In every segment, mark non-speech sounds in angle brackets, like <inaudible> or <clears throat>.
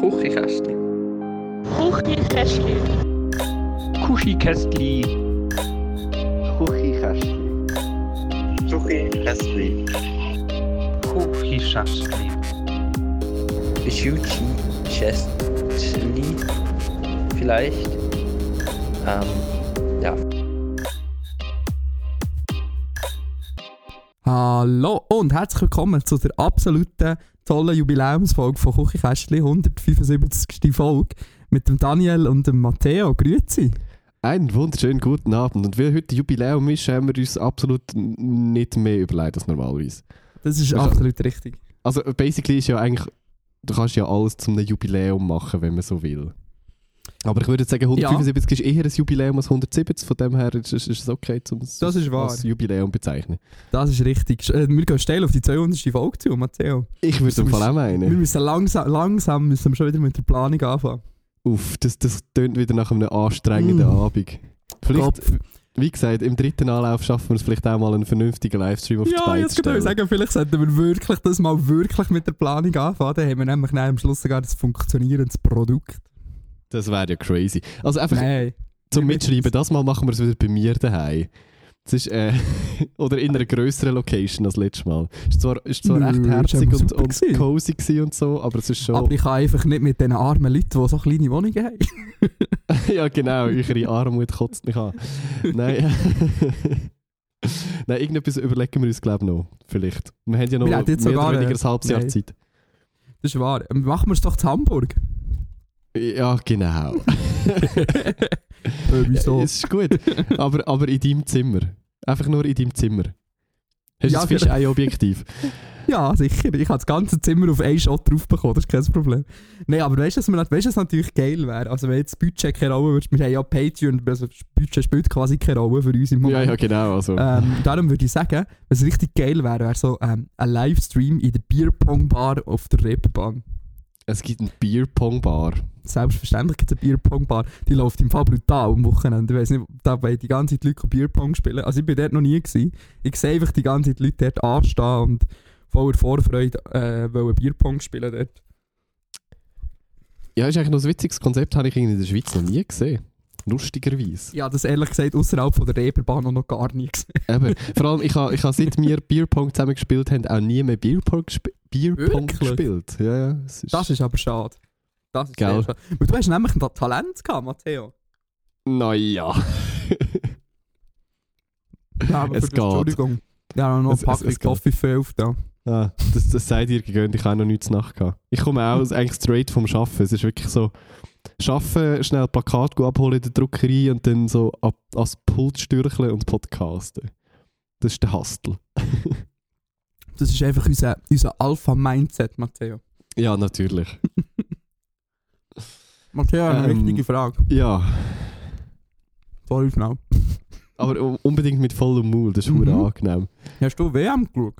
Küchenkästchen. Kuschikästli. Küchenkästchen. Küchenkästchen. Kuschikästli. Schuchi Chestli. Vielleicht. Ähm, ja. Hallo und herzlich willkommen zu der absoluten tollen Jubiläumsfolge von Küchenkästchen, 175. Folge mit dem Daniel und dem Matteo. Grüezi. Einen wunderschönen guten Abend. Und weil heute Jubiläum ist, haben wir uns absolut nicht mehr überlegt als normalerweise. Das ist Also- absolut richtig. Also, basically ist ja eigentlich, du kannst ja alles zum einem Jubiläum machen, wenn man so will. Aber ich würde sagen, 175 ist eher ein Jubiläum als 170, von dem her ist, ist, ist es okay, um es Das ist wahr. als Jubiläum bezeichnen. Das ist richtig. Äh, Wir gehen steil auf die 200. Folge zu, Matteo. Ich würde im Fall auch Wir meinen. müssen langsam, langsam müssen wir schon wieder mit der Planung anfangen. Uff, das, das tönt wieder nach einem anstrengenden Mm. Abend. Vielleicht, wie gesagt, im dritten Anlauf schaffen wir es vielleicht auch mal einen vernünftigen Livestream auf die Ja, Beine jetzt zu sagen, vielleicht sollten wir wirklich das mal wirklich mit der Planung anfangen. Dann haben wir nämlich am Schluss sogar das funktionierendes Produkt. Das wäre ja crazy. Also einfach Nein. zum Mitschreiben, das Mal machen wir es wieder bei mir daheim. Das ist, äh, <laughs> oder in einer grösseren Location als letztes Mal. Ist zwar, ist zwar Nö, echt herzig und, und gewesen. cozy und so, aber es ist schon... Aber ich kann einfach nicht mit den armen Leuten, die so kleine Wohnungen haben. <laughs> ja genau, eure Armut kotzt mich an. Nein. <laughs> Nein, irgendetwas überlegen wir uns glaube ich noch. Vielleicht. Wir haben ja noch Wir mehr oder weniger ein halbes Jahr. Zeit. Das ist wahr. Ähm, Machen wir es doch zu Hamburg. Ja, genau. <laughs> wieso? Ja, es ist gut. aber, aber in deinem Zimmer. Einfach nur in deinem Zimmer. Hast du Ja, das genau. Fischei-Objektiv? <laughs> Ja, sicher. Ich habe das ganze Zimmer auf einen Shot drauf bekommen, das ist kein Problem. Nein, aber weißt du, was, weißt, was natürlich geil wäre? Also, wenn jetzt das Budget keine Rolle würde, wir haben ja Patreon, also das Budget spielt quasi keine Rolle für uns im ja, Moment. ja, genau. Also. Ähm, darum würde ich sagen, was richtig geil wäre, wäre so ähm, ein Livestream in der Bierpong-Bar auf der Reeperbahn. Es gibt eine Bierpong-Bar. Selbstverständlich gibt es eine Bierpong-Bar, die läuft im Fall brutal am Wochenende. Ich weiß nicht, da wollen die ganze Zeit Leute Bierpong spielen. Also ich bin dort noch nie gewesen. Ich sehe einfach die ganze Zeit Leute dort anstehen und voller Vorfreude äh, wollen Bierpong spielen dort. Ja, ist eigentlich noch ein witziges Konzept, habe ich in der Schweiz noch nie gesehen. Lustigerweise. Ja, das ehrlich gesagt außerhalb von der Reeperbahn noch gar nie gesehen. Eben. <laughs> Vor allem, ich habe ich ha, seit wir Bierpong zusammen gespielt haben, auch nie mehr gesp Bierpong Wirklich? gespielt. Ja, ja. Ist, Das ist aber schade. Das ist Gell. schade. Weil du hast nämlich ein Talent gehabt, Matteo. Naja. Ja, <laughs> aber Es geht. Entschuldigung. Ja, noch ein Packung. Toffee auf da. ah, das, das seid ihr gegönnt, ich habe noch nichts nach gehabt. Ich komme auch <laughs> eigentlich straight vom Arbeiten. Es ist wirklich so, Arbeiten, schnell ein Plakat abholen in der Druckerei und dann so ab, ans Pult stürcheln und podcasten. Das ist der Hustle. <laughs> Das ist einfach unser, unser Alpha-Mindset, Matteo. Ja, natürlich. <laughs> Matteo, eine Ähm, richtige Frage. Ja, Sorry, schnell. <laughs> aber unbedingt mit vollem Mut, das ist mhm. angenehm. Hast du WM geschaut?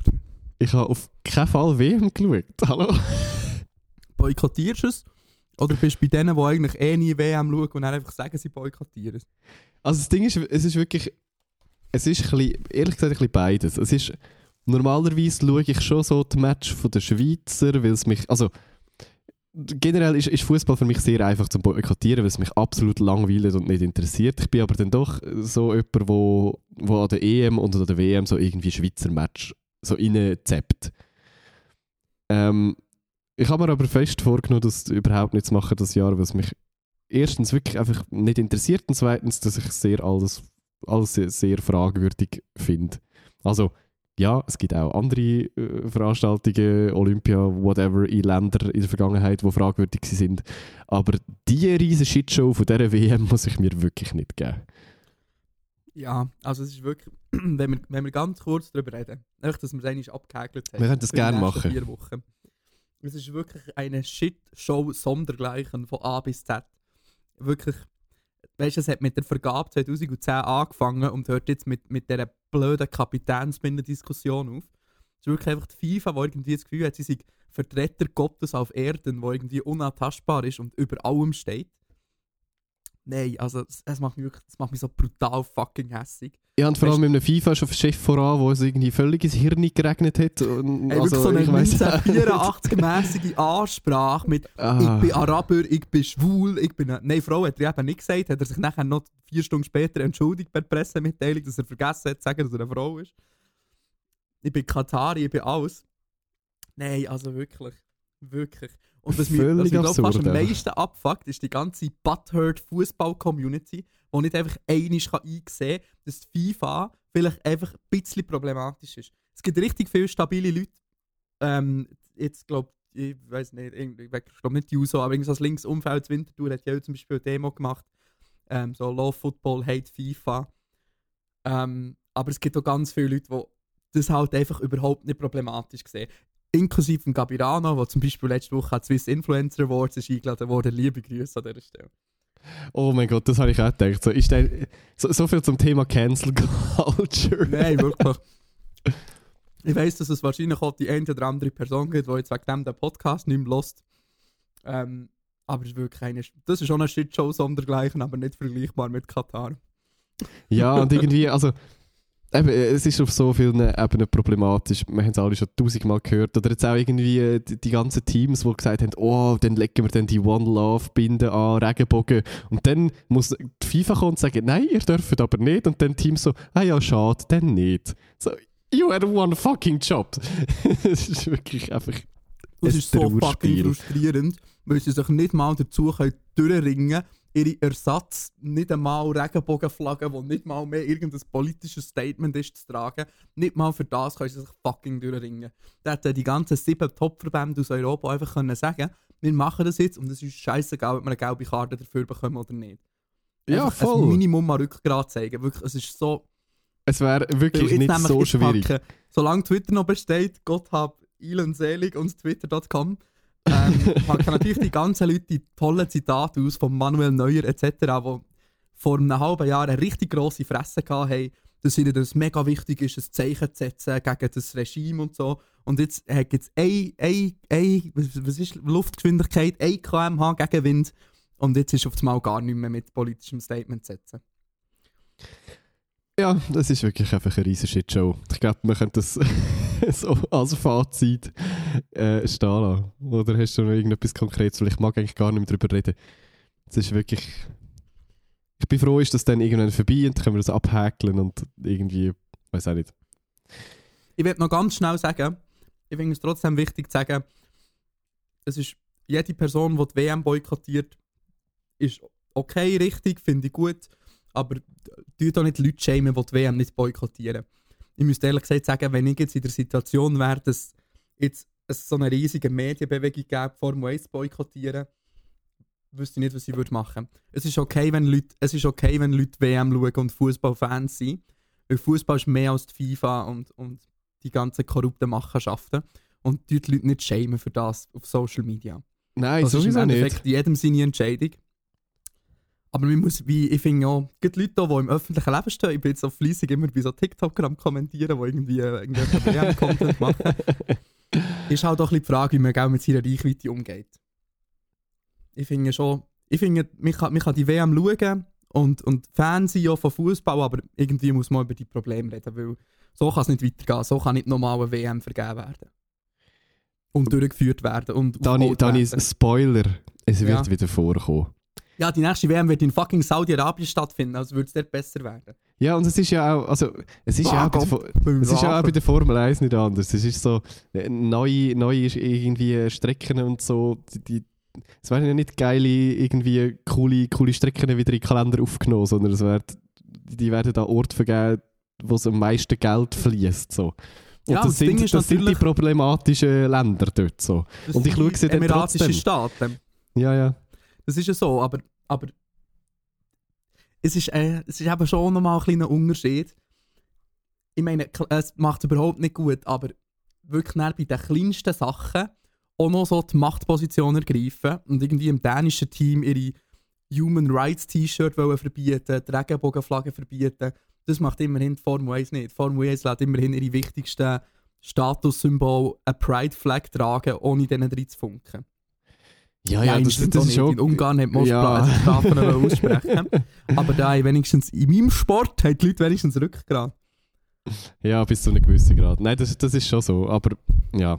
Ich habe auf keinen Fall WM geschaut. Hallo? Boykottierst du es? Oder bist du bei denen, die eigentlich eh nie WM schauen und dann einfach sagen, sie boykottieren es? Also das Ding ist, es ist wirklich, es ist ein bisschen, ehrlich gesagt ein bisschen beides. Es ist, normalerweise schaue ich schon so die Match von der Schweizer, weil es mich, also generell ist, ist Fußball für mich sehr einfach zu boykottieren, weil es mich absolut langweilt und nicht interessiert. Ich bin aber dann doch so jemand, wo, wo an der EM und an der WM so irgendwie Schweizer Match so reinzappt. Ähm, ich habe mir aber fest vorgenommen, das überhaupt nicht zu machen das Jahr, weil es mich erstens wirklich einfach nicht interessiert und zweitens, dass ich sehr alles, alles sehr, sehr fragwürdig finde. Also ja, es gibt auch andere äh, Veranstaltungen, Olympia, whatever, in Ländern in der Vergangenheit, die fragwürdig sind. Aber diese riesige Shitshow von dieser WM muss ich mir wirklich nicht geben. Ja, also es ist wirklich, <clears throat> wenn wir, wenn wir ganz kurz darüber reden, einfach, dass wir es eigentlich abgehäkelt haben. Wir können das gerne machen. Vier Wochen. Es ist wirklich eine Shit-Show sondergleichen von A bis Z. Wirklich, weißt du, es hat mit der Vergabe 2010 angefangen und hört jetzt mit, mit dieser blöden Kapitänsbinden-Diskussion auf. Es ist wirklich einfach die FIFA, die irgendwie das Gefühl hat, sie sei Vertreter Gottes auf Erden, wo irgendwie unantastbar ist und über allem steht. Nein, also es, macht mich wirklich, es macht mich so brutal fucking hässig. Ja, und vor allem Weißt- mit einem FIFA schon Chef voran, wo es irgendwie völlig ins Hirn geregnet hat. Und, Ey, wirklich so eine ich weiss- 1984-mäßige Ansprache mit <laughs> Ah. «Ich bin Araber, ich bin schwul, ich bin...» Nein, Frau hat er eben nicht gesagt, hat er sich nachher noch vier Stunden später entschuldigt per Pressemitteilung, dass er vergessen hat zu sagen, dass er eine Frau ist. Ich bin Katari, ich bin alles. Nein, also wirklich. Wirklich. Und was mich, was mich glaub, fast am meisten abfuckt, ist die ganze Butthurt Fußball-Community, die nicht einfach einisch kann einsehen kann, dass die FIFA vielleicht einfach ein bisschen problematisch ist. Es gibt richtig viele stabile Leute, ähm, jetzt glaube ich, weiß nicht, irgendwie- ich glaube nicht die USO, aber irgendwas links Umfeld Winterthur hat ja zum Beispiel eine Demo gemacht, ähm, so Love Football, Hate FIFA. Ähm, aber es gibt auch ganz viele Leute, die das halt einfach überhaupt nicht problematisch sehen. Inklusive von Gabirano, der zum Beispiel letzte Woche an die Swiss Influencer Awards ist eingeladen wurde. Liebe Grüße an dieser Stelle. Oh mein Gott, das habe ich auch gedacht. So, ist der, so, so viel zum Thema Cancel Culture. <laughs> Nein, wirklich. <laughs> Ich weiss, dass es wahrscheinlich auch die eine oder andere Person gibt, die jetzt wegen dem den Podcast nicht mehr hört. Ähm, aber es ist wirklich eine, das ist schon eine Shitshow sondergleichen, aber nicht vergleichbar mit Katar. Ja, und irgendwie, also, eben, es ist auf so vielen Ebenen problematisch. Wir haben es alle schon tausendmal gehört. Oder jetzt auch irgendwie äh, die, die ganzen Teams, die gesagt haben, oh, dann legen wir dann die One Love Binde an, Regenbogen. Und dann muss die FIFA kommen und sagen, nein, ihr dürft aber nicht. Und dann Teams so, ah ja, schade, dann nicht. So, you had one fucking job. <laughs> Es ist wirklich einfach. Das ist so fucking frustrierend, weil sie sich nicht mal dazu können durchringen ihre Ersatz nicht einmal Regenbogenflaggen, die nicht mal mehr irgendein politisches Statement ist, zu tragen. Nicht mal für das können sie sich fucking durchringen. Da hätten die ganzen sieben Top-Verbände aus Europa einfach können sagen wir machen das jetzt und es ist scheißegal, ob wir eine gelbe Karte dafür bekommen oder nicht. Ja, Einfach voll. Ein Minimum an Rückgrat zeigen. Wirklich, es ist so... Es wäre wirklich nicht so schwierig. packen, solange Twitter noch besteht, Gott hab Elon selig und twitter.com, ähm, packen natürlich die ganzen Leute die tollen Zitate aus von Manuel Neuer etc., die vor einem halben Jahr eine richtig grosse Fresse hatten, dass ihnen das mega wichtig ist, ein Zeichen zu setzen gegen das Regime und so. Und jetzt gibt es eine, was ist Luftgeschwindigkeit, 1 km/h Gegenwind und jetzt ist auf einmal gar nicht mehr mit politischem Statement zu setzen. Ja, das ist wirklich einfach eine riesige Shitshow. Ich glaube, man könnte das <laughs> so als Fazit äh, stehen lassen. Oder hast du noch irgendetwas Konkretes? Weil ich mag eigentlich gar nicht mehr darüber reden. Es ist wirklich... Ich bin froh, ist das dann irgendwann vorbei und dann können wir das abhäkeln und irgendwie... weiß auch nicht. Ich will noch ganz schnell sagen, ich finde es trotzdem wichtig zu sagen, es ist jede Person, die die WM boykottiert, ist okay, richtig, finde ich gut, aber tut doch nicht Leute schämen, die die WM nicht boykottieren. Ich müsste ehrlich gesagt sagen, wenn ich jetzt in der Situation wäre, dass jetzt es so eine riesige Medienbewegung gäbe, Formel 1 zu boykottieren, wüsste ich nicht, was ich würde machen. Es ist okay, wenn Leute, es ist okay, wenn Leute WM schauen und Fußballfans sind, weil Fußball ist mehr als die FIFA und, und die ganzen korrupten Machenschaften. Und die Leute nicht schämen für das auf Social Media. Nein, Das ist sowieso im nicht. Endeffekt jedem seine Entscheidung. Aber man muss, wie, ich finde auch, gibt Leute, da, die im öffentlichen Leben stehen, ich bin jetzt so fleissig immer bei so TikToker am kommentieren, die irgendwie äh, irgendwelchen <laughs> WM-Content machen. Ist halt auch ein bisschen die Frage, wie man mit seiner Reichweite umgeht. Ich finde schon, ich finde, man kann, man kann die WM schauen und, und Fan sein ja von Fußball, aber irgendwie muss man über die Probleme reden, weil so kann es nicht weitergehen. So kann nicht nochmal eine WM vergeben werden. Und durchgeführt werden. Und Dani, Dani, werden. Spoiler, es wird Ja. wieder vorkommen. Ja, die nächste WM wird in fucking Saudi-Arabien stattfinden, also würde es dort besser werden. Ja, und es ist ja auch, also, es ist ja Ah, auch bei der, es ist ja auch bei der Formel 1 nicht anders. Es ist so, äh, neue, neue irgendwie Strecken und so, die, es werden ja nicht geile, irgendwie coole, coole Strecken wieder in den Kalender aufgenommen, sondern es wird, die werden da Orte vergeben, wo es am meisten Geld fließt, so. Und Ja, das, sind, ist das sind die problematischen Länder dort, so. Das Und ich schaue sie dann trotzdem. Staaten. Ja, ja. Das ist ja so, aber, aber es, ist, äh, es ist eben schon nochmal ein kleiner Unterschied. Ich meine, kl- es macht es überhaupt nicht gut, aber wirklich bei den kleinsten Sachen auch noch so die Machtposition ergreifen und irgendwie im dänischen Team ihre Human Rights T-Shirt verbieten, die Regenbogenflagge verbieten. Das macht immerhin die Formel 1 nicht. Die Formel 1 lässt immerhin ihre wichtigsten Statussymbol, eine Pride Flag tragen, ohne denen drin zu funken. Ja, ja, das, stimmt das auch ist nicht. schon... In Ungarn hat man Ja. ja. Strafen aussprechen. Aber da ich wenigstens in meinem Sport haben die Leute wenigstens Rückgrat. Ja, bis zu einem gewissen Grad. Nein, das, das ist schon so, aber ja.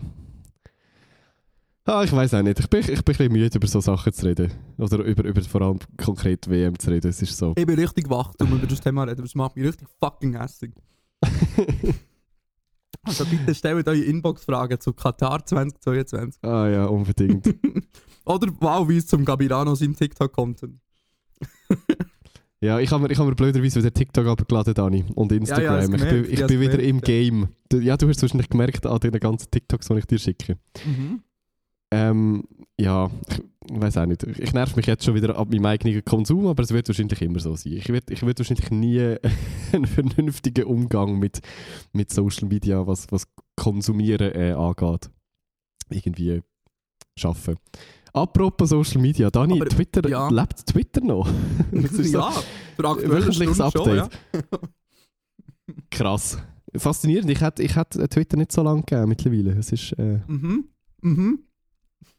Ah, ich weiß auch nicht. Ich bin, ich bin ein bisschen müde, über so Sachen zu reden. Oder über, über vor allem konkret WM zu reden. Es ist so. Ich bin richtig wach, um über das Thema zu reden. Das macht mich richtig fucking hässlich. <laughs> Also bitte stellt eure Inbox-Fragen zu Katar 2022. ah ja, unbedingt. <laughs> Oder wow, wie es zum Gabirano seinem TikTok kommt. ja, ich habe mir, ich hab mir blöderweise wieder TikTok abgeladen, Dani. Und Instagram. Ja, ja, ich bin, ich bin wieder im Game. Ja, du hast wahrscheinlich gemerkt an den ganzen TikToks, die ich dir schicke. Mhm. Ähm, ja, ich weiß auch nicht. Ich nerv mich jetzt schon wieder ab meinem eigenen Konsum, aber es wird wahrscheinlich immer so sein. Ich werde ich werd wahrscheinlich nie <laughs> einen vernünftigen Umgang mit, mit Social Media, was, was Konsumieren äh, angeht, irgendwie schaffen. Apropos Social Media, Dani, Aber, Twitter, ja. lebt Twitter noch? <laughs> Das ist so ja, aktuelle wöchentliches Stunde schon, ja. Update. Krass. Faszinierend. Ich hätte ich Twitter nicht so lange gegeben mittlerweile. Es ist, äh, Mhm. Mhm.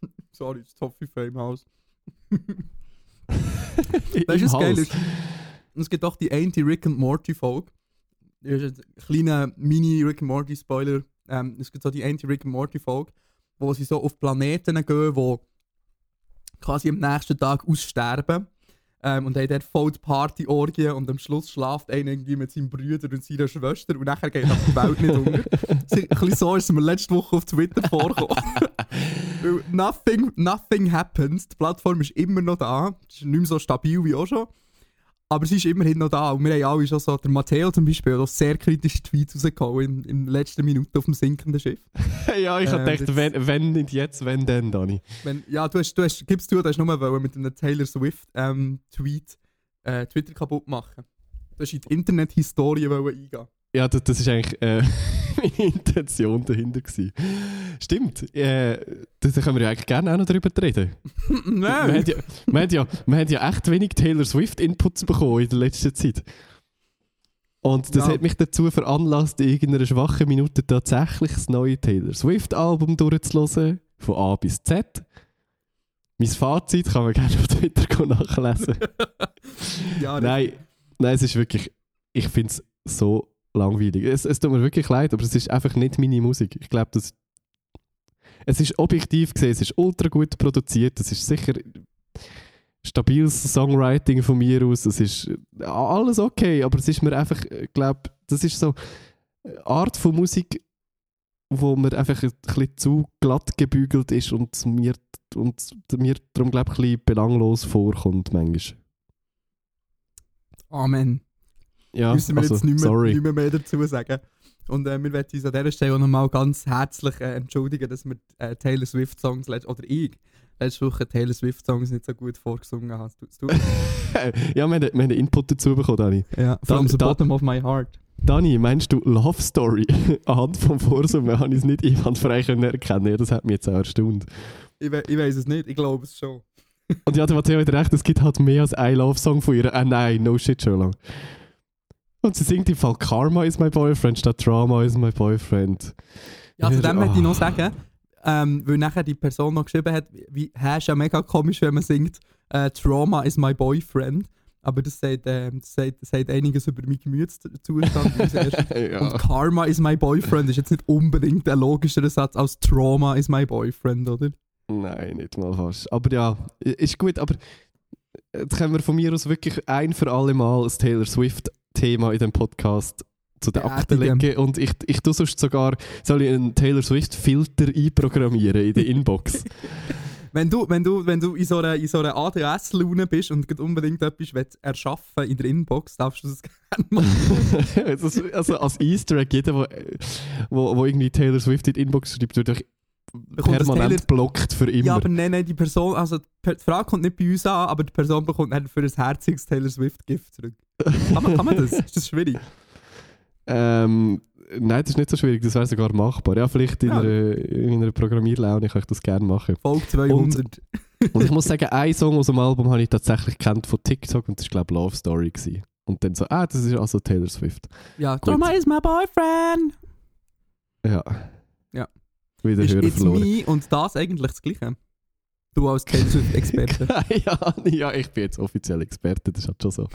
<laughs> Sorry, das Toffee Haus. <laughs> Weißt du, im was geil ist? Es gibt auch die Anti-Rick and Morty-Folge. Das ist ein kleiner Mini-Rick and Morty-Spoiler. Ähm, es gibt so die Anti-Rick and Morty-Folge, wo sie so auf Planeten gehen, die quasi am nächsten Tag aussterben. Ähm, und haben dort voll die Party-Orgie und am Schluss schlaft einer irgendwie mit seinem Bruder und seiner Schwester und nachher geht die Welt nicht unter. Ein bisschen so ist es mir letzte Woche auf Twitter vorgekommen. <laughs> Weil nothing, nothing happens. Die Plattform ist immer noch da. Es ist nicht mehr so stabil wie auch schon. Aber sie ist immerhin noch da. Und wir haben alle schon so, der Matteo zum Beispiel, hat sehr kritische Tweets rausgehauen in, in den letzten Minuten auf dem sinkenden Schiff. <laughs> ja, ich habe Ähm, gedacht, wenn, wenn nicht jetzt, wenn dann, Dani. Wenn, ja, du hast, du hast, gibst du, du hast nur mit einem Taylor Swift ähm, Tweet äh, Twitter kaputt machen. Du hast in die Internethistorie eingehen. Ja, das, das ist eigentlich äh, <laughs> meine Intention dahinter gewesen. Stimmt. Äh, da können wir ja eigentlich gerne auch noch drüber reden. Wir <laughs> Nein! haben, ja, wir, haben ja, wir haben ja echt wenig Taylor Swift-Inputs bekommen in der letzten Zeit. Und das Ja. hat mich dazu veranlasst, in irgendeiner schwachen Minute tatsächlich das neue Taylor Swift-Album durchzuhören. Von A bis Z. Mein Fazit kann man gerne auf Twitter nachlesen. <laughs> ja, nein, nein, es ist wirklich. Ich finde es so langweilig. Es, es tut mir wirklich leid, aber es ist einfach nicht meine Musik. Ich glaube, das. Es ist objektiv gesehen, es ist ultra gut produziert, es ist sicher stabiles Songwriting von mir aus, es ist äh, alles okay, aber es ist mir einfach, ich glaube, das ist so eine Art von Musik, wo mir einfach ein bisschen zu glatt gebügelt ist und mir, und mir darum, glaube ich, ein bisschen belanglos vorkommt manchmal. Amen. Ja, müssen wir also, jetzt nicht mehr, nicht mehr, mehr dazu sagen. Und äh, wir wollen uns an dieser Stelle auch nochmal ganz herzlich äh, entschuldigen, dass wir äh, Taylor Swift Songs, oder ich, letzte Woche Taylor Swift Songs nicht so gut vorgesungen habe. Es <laughs> tut- ja, wir haben, wir haben einen Input dazu bekommen, Dani. Ja, from the da- bottom of my heart. Dani, meinst du Love Story? <laughs> Anhand vom Vorsummen habe ich es nicht einwandfrei erkennen. Ja, das hat mich jetzt auch erstaunt. Ich, we ich weiß es nicht, ich glaube es schon. Und ja, der Matteo hat recht, es gibt halt mehr als ein Love-Song von ihr. Ah nein, no shit, schon lang. Und sie singt im Fall Karma is my boyfriend statt Drama is my boyfriend. Ja, zu dem Ah. möchte ich noch sagen, ähm, weil nachher die Person noch geschrieben hat, wie, hä, ist ja mega komisch, wenn man singt, äh, Trauma is my boyfriend. Aber das sagt, ähm, das sagt, das sagt einiges über meinen Gemütszustand. erst. <laughs> Und ja. Karma is my boyfriend ist jetzt nicht unbedingt ein logischerer Satz als Trauma is my boyfriend, oder? Nein, nicht mal fast. Aber ja, ist gut, aber jetzt können wir von mir aus wirklich ein für alle Mal ein Taylor Swift-Thema in dem Podcast zu den Akten legen. Und ich, ich tue sonst sogar, soll ich einen Taylor Swift-Filter einprogrammieren in der Inbox. <laughs> Wenn du, wenn du, wenn du in so einer, in so einer ADS-Laune bist und unbedingt etwas willst erschaffen in der Inbox, darfst du das <laughs> gerne machen. Ist- <laughs> also als Easter Egg, jeder, wo, wo, wo irgendwie Taylor Swift in die Inbox schreibt, Bekommt das permanent blockt für immer. Ja, aber nein, nein, die Person, also die Frage kommt nicht bei uns an, aber die Person bekommt dann für ein herziges Taylor Swift-Gift zurück. Kann man, kann man das? Ist das schwierig? <laughs> Ähm, nein, das ist nicht so schwierig, das wäre sogar machbar. Ja, vielleicht in, Ja. einer, in einer Programmierlaune kann ich das gerne machen. Folge 200. <laughs> Und ich muss sagen, ein Song aus dem Album habe ich tatsächlich kennt von TikTok und das war glaube ich Love Story. Gewesen. Und dann so, ah, das ist also Taylor Swift. ja. Trauma is my boyfriend. Ja. Wieder Ist Hörer It's verloren. me und das eigentlich das Gleiche? Du als Taylor Swift-Experte. Keine <laughs> Ahnung. Ja, ich bin jetzt offiziell Experte, das ist halt schon so.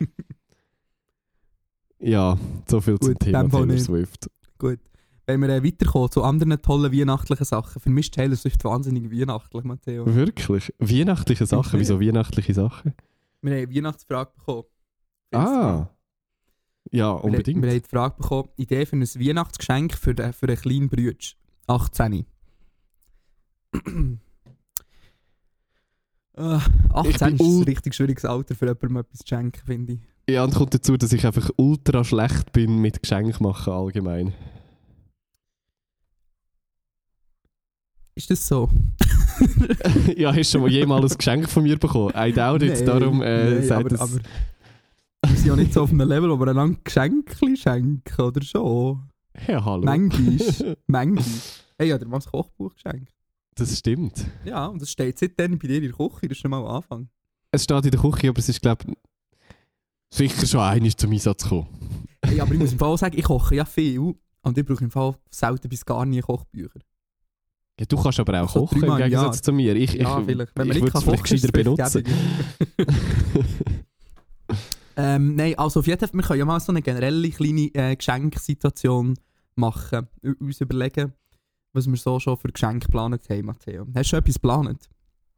<laughs> ja, so viel zum Gut, Thema Taylor nicht. Swift. Gut. Wenn wir äh, weiterkommen zu anderen tollen weihnachtlichen Sachen, für mich ist Taylor Swift wahnsinnig weihnachtlich, Matteo. Wirklich? Weihnachtliche Sachen? Wieso weihnachtliche Sachen? Wir haben eine Weihnachtsfrage bekommen. Ah. Ja, Wir, unbedingt. wir haben die Frage bekommen, Idee für ein Weihnachtsgeschenk für, den, für einen kleinen Bruder. 18. Äh, 18 Ich bin ist ein richtig schwieriges Alter für jemandem etwas zu schenken, finde ich. Ja, und kommt dazu, dass ich einfach ultra schlecht bin mit Geschenk machen allgemein. Ist das so? <laughs> ja, hast du schon mal jemals ein Geschenk von mir bekommen? I doubt it, Nein, darum äh, nein, sagt aber, es... aber wir sind ja nicht so auf einem Level, wo wir einander Geschenke schenken, oder schon? Ja, hallo. Manchmal. <laughs> Manchmal. Hey, ja, der Mann das Kochbuch geschenkt. Das stimmt. Ja, und das steht seitdem bei dir in der Küche, das ist schon mal am Anfang. Es steht in der Küche, aber es ist, glaube ich, sicher schon einiges zum Einsatz gekommen. Hey, aber ich muss im Fall sagen, ich koche ja viel und ich brauche im Fall selten bis gar nie Kochbücher. Ja, du kannst aber auch kochen im Gegensatz Jahr. zu mir. Ich, Ja, ich, vielleicht. Wenn ich man nicht würde es kann vielleicht kochen, gescheiter es benutzen. <laughs> Ähm, nein, also auf jeden Fall, wir können ja mal so eine generelle kleine äh, Geschenksituation machen. Uns überlegen, was wir so schon für Geschenke geplant haben, Matteo. Hast du schon etwas geplant?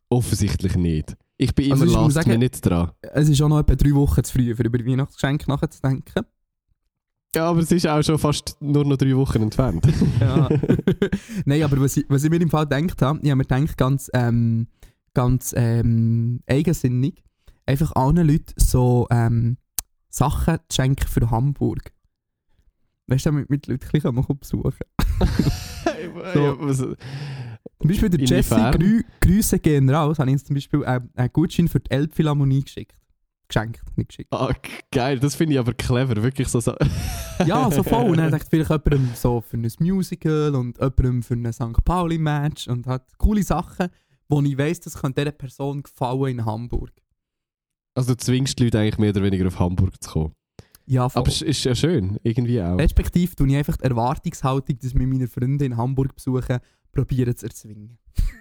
Offensichtlich nicht. Ich bin Also immer muss last sagen- nicht dran. Es ist auch noch etwa drei Wochen zu früh, für über Weihnachtsgeschenke nachzudenken. Ja, aber es ist auch schon fast nur noch drei Wochen entfernt. <laughs> Ja. <laughs> Nein, aber was ich, was ich mir im Fall gedacht habe, ich habe mir gedacht, ganz, ähm, ganz ähm, eigensinnig, einfach allen Leuten so ähm, Sachen zu schenken für Hamburg. Weißt du, damit mit Leuten ein bisschen besuchen <laughs> So. Zum Beispiel der Jesse? Grü Grüße gehen raus, habe ich ihm zum Beispiel äh, einen Gutschein für die Elbphilharmonie geschickt. Geschenkt, nicht geschickt. ah, geil, das finde ich aber clever. Wirklich so. so <laughs> Ja, so voll. Und dachte ich vielleicht jemandem so für ein Musical und jemandem für ein St. Pauli-Match und hat coole Sachen, wo ich weiss, das könnte dieser Person gefallen in Hamburg. Also du zwingst die Leute eigentlich mehr oder weniger auf Hamburg zu kommen. Ja, voll. Aber es ist ja schön, irgendwie auch. Respektive tue ich einfach die Erwartungshaltung, dass wir meine Freunde in Hamburg besuchen, probieren zu erzwingen.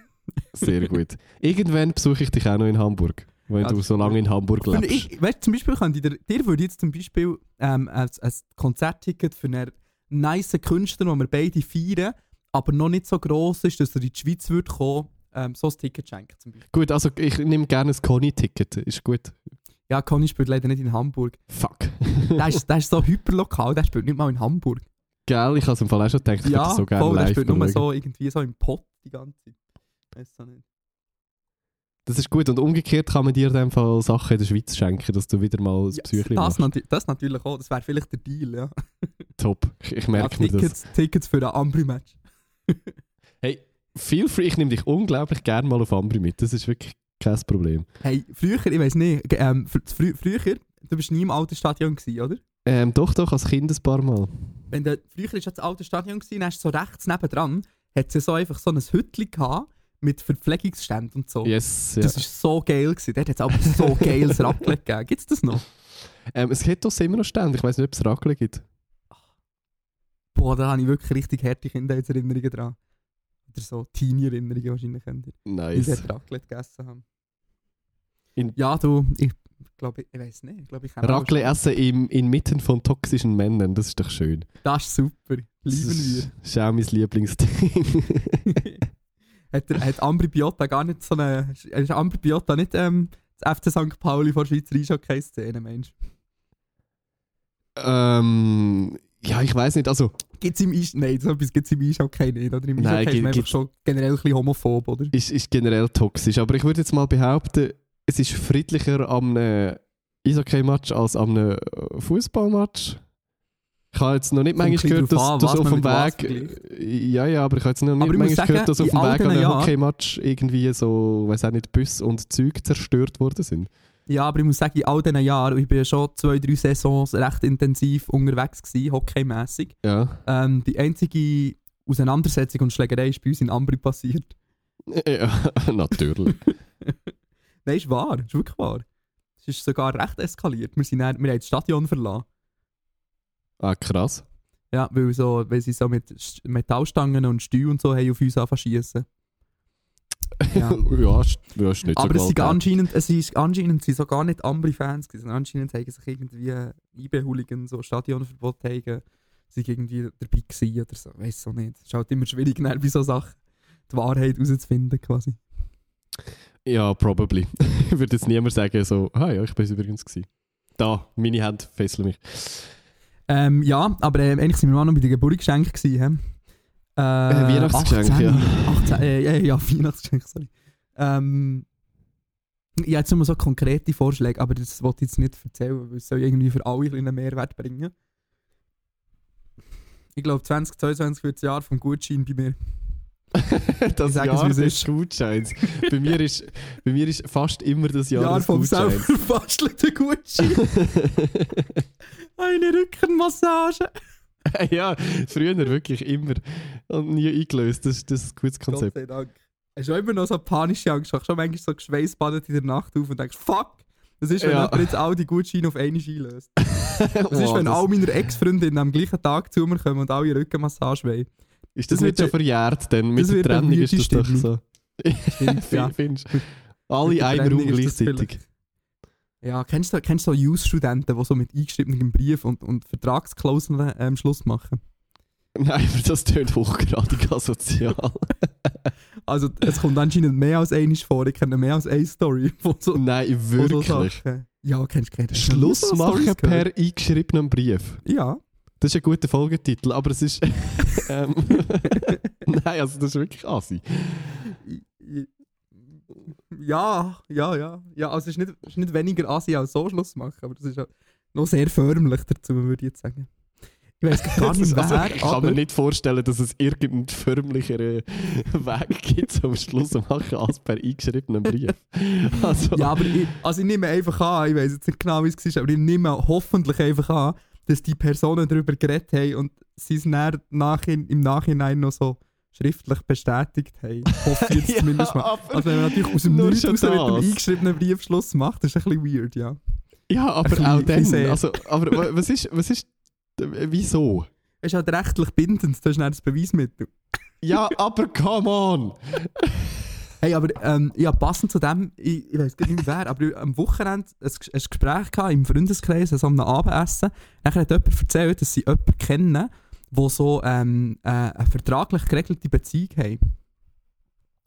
<laughs> Sehr gut. Irgendwann besuche ich dich auch noch in Hamburg, wenn Ja, du so lange in Hamburg lebst. Ich, weißt, zum Beispiel könnte dir, dir würde jetzt zum Beispiel ähm, ein, ein Konzertticket für einen nice Künstler, den wir beide feiern, aber noch nicht so gross ist, dass er in die Schweiz würde kommen, ähm, so ein Ticket schenken zum Beispiel. Gut, also ich nehme gerne ein Conny-Ticket. Ist gut. Ja, Conny spielt leider nicht in Hamburg. Fuck. Der ist, der ist so <laughs> hyperlokal, der spielt nicht mal in Hamburg. Geil, ich habe es im Fall auch schon gedacht, ich ja, würde das so gerne voll, der live spielt nur so irgendwie so im Pott die ganze Zeit. Weiß auch nicht. Das ist gut. Und umgekehrt kann man dir in dem Fall Sachen in der Schweiz schenken, dass du wieder mal ein Ja, Psychli das, natu das natürlich auch, das wäre vielleicht der Deal, ja. <laughs> Top. Ich, ich ja merke mir das. Tickets, Tickets für ein Ambri-Match. Hey, feel free. Ich nehme dich unglaublich gerne mal auf Ambri mit. Das ist wirklich kein Problem. Hey, früher, ich weiß nicht, ähm, fr frü früher, du bist nie im alten Stadion gewesen, oder? Ähm, doch, doch, als Kind ein paar Mal. Wenn du, früher ja das alte Stadion gewesen, dann hast du so rechts nebendran, hat sie so einfach so ein Hütchen gehabt mit Verpflegungsständen und so. Yes, ja. Das war so geil. Gewesen. Dort hat es aber so <laughs> geiles Raclette gegeben. Gibt es das noch? Ähm, es gibt doch immer noch Stände. Ich weiß nicht, ob es Raclette gibt. Boah, da habe ich wirklich richtig harte Kindheitserinnerungen dran. Oder so Teenie-Erinnerungen wahrscheinlich, kennt ihr. Wie Nice. sie Raclette gegessen haben. In- ja, du, ich glaube, ich, ich weiß nicht. Ich glaube, ich Raclette essen im, inmitten von toxischen Männern, das ist doch schön. Das ist super. Das Lieben wir. ist, ist auch mein Lieblingsding. <laughs> hat, der, hat Ambri Piotta gar nicht so eine. Ist Ambri Piotta nicht ähm, das FC St. Pauli vor Schweizer Eishockey-Szene, Mensch? ähm, ja, ich weiß nicht. Also, Gibt es im Eis... Nein, so etwas gibt es im Eishockey nicht, oder? Im Nein, Eishockey ist man einfach schon generell ein bisschen homophob, oder? ist, ist generell toxisch. Aber ich würde jetzt mal behaupten, es ist friedlicher am einem Eishockey-Match als am äh, Fußballmatch. Ich habe jetzt noch nicht manchmal gehört, dass, dass an, was auf dem Weg. Ja, ja, aber ich habe jetzt noch nicht manchmal sagen, gehört, dass auf dem Weg an einem Hockeymatch irgendwie so, weiß auch nicht, Bus und Züge zerstört worden sind. Ja, aber ich muss sagen, in all diesen Jahren, ich bin ja schon zwei, drei Saisons recht intensiv unterwegs gewesen, hockeymässig. Ja. Ähm, die einzige Auseinandersetzung und Schlägerei ist bei uns in Ambri passiert. ja <laughs> natürlich. <laughs> Nein, ist wahr, ist wirklich wahr. Es ist sogar recht eskaliert. Wir, sind dann, wir haben das Stadion verlassen. Ah, krass. Ja, weil, so, weil sie so mit Metallstangen und Stühlen und so haben auf uns anfangen schiessen. Ja. ja, ja, ist nicht Aber es so sind gewalttätig. anscheinend, es ist anscheinend sind so gar nicht Ambri-Fans gewesen. Anscheinend haben sich irgendwie IB-Hooligan so Stadionverbot haben, sind irgendwie dabei gewesen oder so. Weiß so nicht. Es ist halt immer schwierig, bei so Sachen die Wahrheit herauszufinden quasi. Ja, probably. <laughs> ich würde jetzt niemand sagen, so, ah ja, ich bin es übrigens gewesen. Da, meine Hände fesseln mich. Ähm, ja, aber ähm, eigentlich sind wir auch noch bei den Geburtsgeschenken gewesen. Äh, Äh, Weihnachtsgeschenke, 18, ja. 18, äh, ja, ja, Weihnachtsgeschenke, sorry. Ähm, ja, jetzt nur so konkrete Vorschläge, aber das wollte ich jetzt nicht erzählen, weil es soll irgendwie für alle einen Mehrwert bringen. Ich glaube, 2022 wird das Jahr vom Gutschein bei mir. <laughs> das es, Jahr es des ist. Gutscheins. bei, mir ist, bei mir ist fast immer das Jahr, Jahr des vom selbstverfastelten <laughs> Gutschein. <laughs> Eine Rückenmassage. ja, früher wirklich immer. Und nie eingelöst. Das, das ist ein gutes Konzept. Gott sei Dank. Hast du immer noch so panische Angst? Du schon manchmal so geschweißbadet in der Nacht auf und denkst, fuck! Das ist, wenn Ja. jemand jetzt all die Gutscheine auf einmal einlöst. <laughs> Das ist, wenn das- all meine Ex-Freundinnen am gleichen Tag zu mir kommen und alle Rückenmassage wollen. Ist das, das nicht wird schon verjährt? Denn mit der Trennung ist das doch so. Stimmt, <laughs> ja. Findest Alle in einem Raum gleichzeitig. Ja, kennst du, kennst du so Youth-Studenten, die so mit eingeschriebenem Brief und, und Vertragsklauseln ähm, Schluss machen? <laughs> Nein, aber das tönt hochgradig asozial. <laughs> Also, es kommt anscheinend mehr als einmal vor. Ich kenne mehr als eine Story. <laughs> Von so, Nein, so wirklich. Sachen. Ja, kennst du Schluss so machen per eingeschriebenem Brief. Ja. Das ist ein guter Folgetitel, aber es ist. ähm, Nein, also das ist wirklich assi. Ja, ja, ja. Ja, also es ist nicht, es ist nicht weniger assi als so Schluss machen, aber das ist noch sehr förmlich dazu, würde ich jetzt sagen. Ich weiß gar nicht wer, also, ich kann aber mir nicht vorstellen, dass es irgendeinen förmlicheren Weg gibt zum Schluss zu machen als per eingeschriebenem Brief. <laughs> Also, Ja, aber ich, also ich nehme einfach an, ich weiß jetzt nicht genau, wie es war, aber ich nehme hoffentlich einfach an, dass die Personen darüber geredet haben und sie es nachhin, im Nachhinein noch so schriftlich bestätigt haben. Hoffe jetzt <laughs> Ja, zumindest mal. Also wenn man natürlich aus dem Nichts mit dem eingeschriebenen Brief Schluss macht, das ist ein bisschen weird, ja. ja, aber auch dann. Also, aber wa- was ist, was ist, wieso? Es ist halt rechtlich bindend, das ist dann das Beweismittel. Ja, aber come on! Hey, aber ähm, ja, passend zu dem, ich, ich weiß gar nicht mehr wer, aber am Wochenende ein, ein Gespräch gehabt im Freundeskreis, also am Abendessen. Nachher hat jemand erzählt, dass sie jemanden kennen, der so ähm, äh, eine vertraglich geregelte Beziehung haben.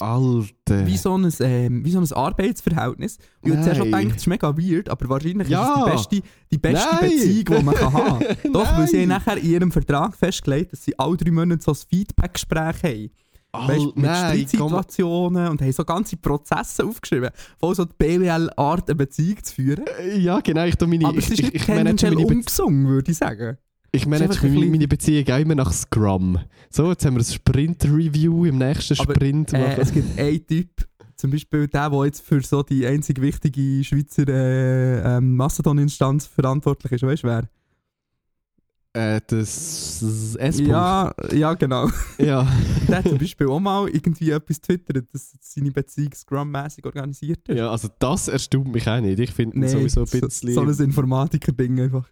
Alter. Wie so ein, ähm, wie so ein Arbeitsverhältnis. Und ich habe zuerst schon Nein. gedacht, das ist mega weird, aber wahrscheinlich Ja. ist es die beste, die beste Nein. Beziehung, die man kann haben <laughs> kann. Doch, weil sie haben Nein. nachher in ihrem Vertrag festgelegt, dass sie alle drei Monate so ein Feedback-Gespräch haben. Weißt, mit nein, komm. Streitsituationen und haben so ganze Prozesse aufgeschrieben, voll so die BWL-Art, eine Beziehung zu führen. Ja, genau, ich, meine, Aber ich, es ist ich, nicht ich manage, tendenziell meine, ungesungen, würde ich sagen. Ich manage meine, meine Beziehung auch immer nach Scrum. So, jetzt haben wir ein Sprint-Review im nächsten Aber, Sprint. Äh, machen. es gibt einen Typ, zum Beispiel der, der jetzt für so die einzig wichtige Schweizer äh, ähm, Mastodon-Instanz verantwortlich ist. Weißt du wer? Äh, das S-Punkt. Ja, ja, genau. <laughs> ja. der hat zum Beispiel auch mal irgendwie etwas twittert, dass seine Beziehung Scrum-mäßig organisiert ist. Ja, also das erstaunt mich auch nicht. Ich finde Nee, sowieso ein so, bisschen... so ein Informatiker-Ding einfach.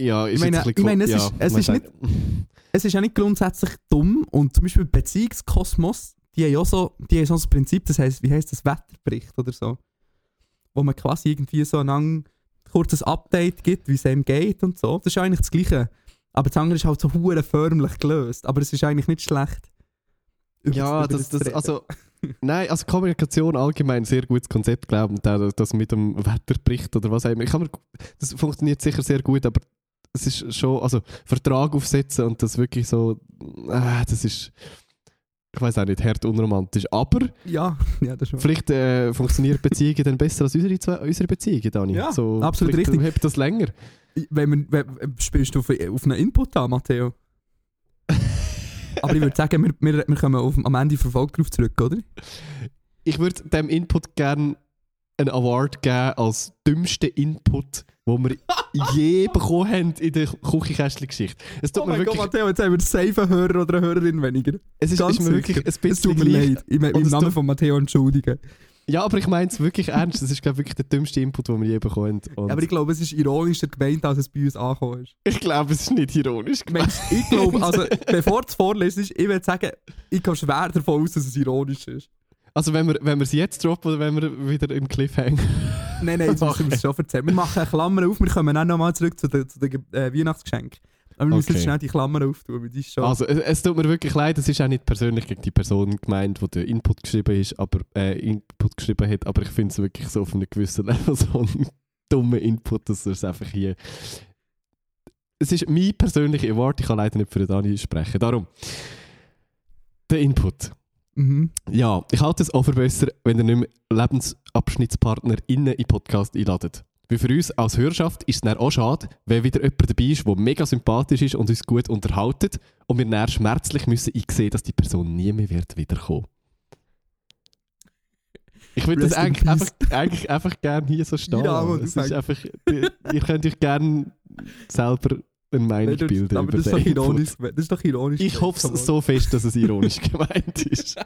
Ja, ist Ich meine- ich meine, es bisschen... ist- es ist sagt- es ist ja nicht grundsätzlich dumm und zum Beispiel Beziehungskosmos, die haben ja so, die haben so ein Prinzip, das heißt, wie heißt das, Wetterbericht oder so. Wo man quasi irgendwie so ein lang, kurzes Update gibt, wie es einem geht und so. Das ist eigentlich das Gleiche. Aber das andere ist halt so hure förmlich gelöst. Aber es ist eigentlich nicht schlecht. Ja, das, das, reden. also... <laughs> Nein, also Kommunikation allgemein ein sehr gutes Konzept, glaube ich. Das mit dem Wetterbericht oder was auch immer. Ich kann mir, das funktioniert sicher sehr gut, aber es ist schon, also Vertrag aufsetzen und das wirklich so, äh, das ist, ich weiß auch nicht, hart unromantisch. Aber Ja, ja, das schon. vielleicht äh, funktionieren Beziehungen dann besser als unsere, unsere Beziehungen, Dani. Ja, so, absolut richtig. Hebt das länger. Wenn man, wenn, spielst du auf, auf einen Input an, Matteo? <laughs> Aber ich würde sagen, wir, wir, wir kommen auf, am Ende verfolgt darauf zurück, oder? Ich würde dem Input gerne einen Award geben als dümmsten Input, den wir <laughs> je bekommen haben in der Küchenkästchen-Geschichte. Oh mir mein Gott, Matteo, jetzt haben wir safe einen Hörer oder eine Hörerin weniger. es ist, ganz ist mir wirklich ein Es bisschen tut mir gleich. leid. Ich, Und Im Namen von Matteo entschuldigen. Ja, aber ich meine es wirklich ernst. Das ist, glaube ich, wirklich der dümmste Input, den wir je bekommen haben. Und Aber ich glaube, es ist ironischer gemeint, als es bei uns angekommen ist. ich glaube, es ist nicht ironisch gemeint. Ich glaube, also, <laughs> bevor du es vorlesest, ich würde sagen, ich gehe schwer davon aus, dass es ironisch ist. Also wenn wir, wenn wir es jetzt droppen oder wenn wir wieder im Cliffhanger... <laughs> Nein, nein, jetzt müssen wir <laughs> es schon erzählen. Wir machen eine Klammer auf, wir kommen auch nochmal zurück zu den, zu den äh, Weihnachtsgeschenken. Aber wir müssen Okay. jetzt schnell die Klammer auftun, weil die ist schon... Also es, es tut mir wirklich leid, es ist auch nicht persönlich gegen die Person gemeint, die den Input geschrieben, ist, aber, äh, Input geschrieben hat, aber ich finde es wirklich so auf einem gewissen <laughs> Level so ein dummer Input, dass er es einfach hier... Es ist mein persönlicher Award, ich kann leider nicht für den Dani sprechen. Darum, der Input. Mhm. Ja, ich halte es auch für besser, wenn ihr nicht mehr Lebensabschnittspartner in den Podcast einladet. Weil für uns als Hörerschaft ist es dann auch schade, wenn wieder jemand dabei ist, der mega sympathisch ist und uns gut unterhaltet und wir dann schmerzlich müssen einsehen, dass die Person nie mehr wird wiederkommen. Ich würde das eigentlich einfach, eigentlich einfach gerne hier so stehen. Ja, das ist einfach, ihr könnt euch gerne selber eine Meinung das- bilden aber das ist, ironisch, gemeint. das ist doch ironisch. Ich hoffe so fest, dass es ironisch <laughs> gemeint ist. <laughs> on.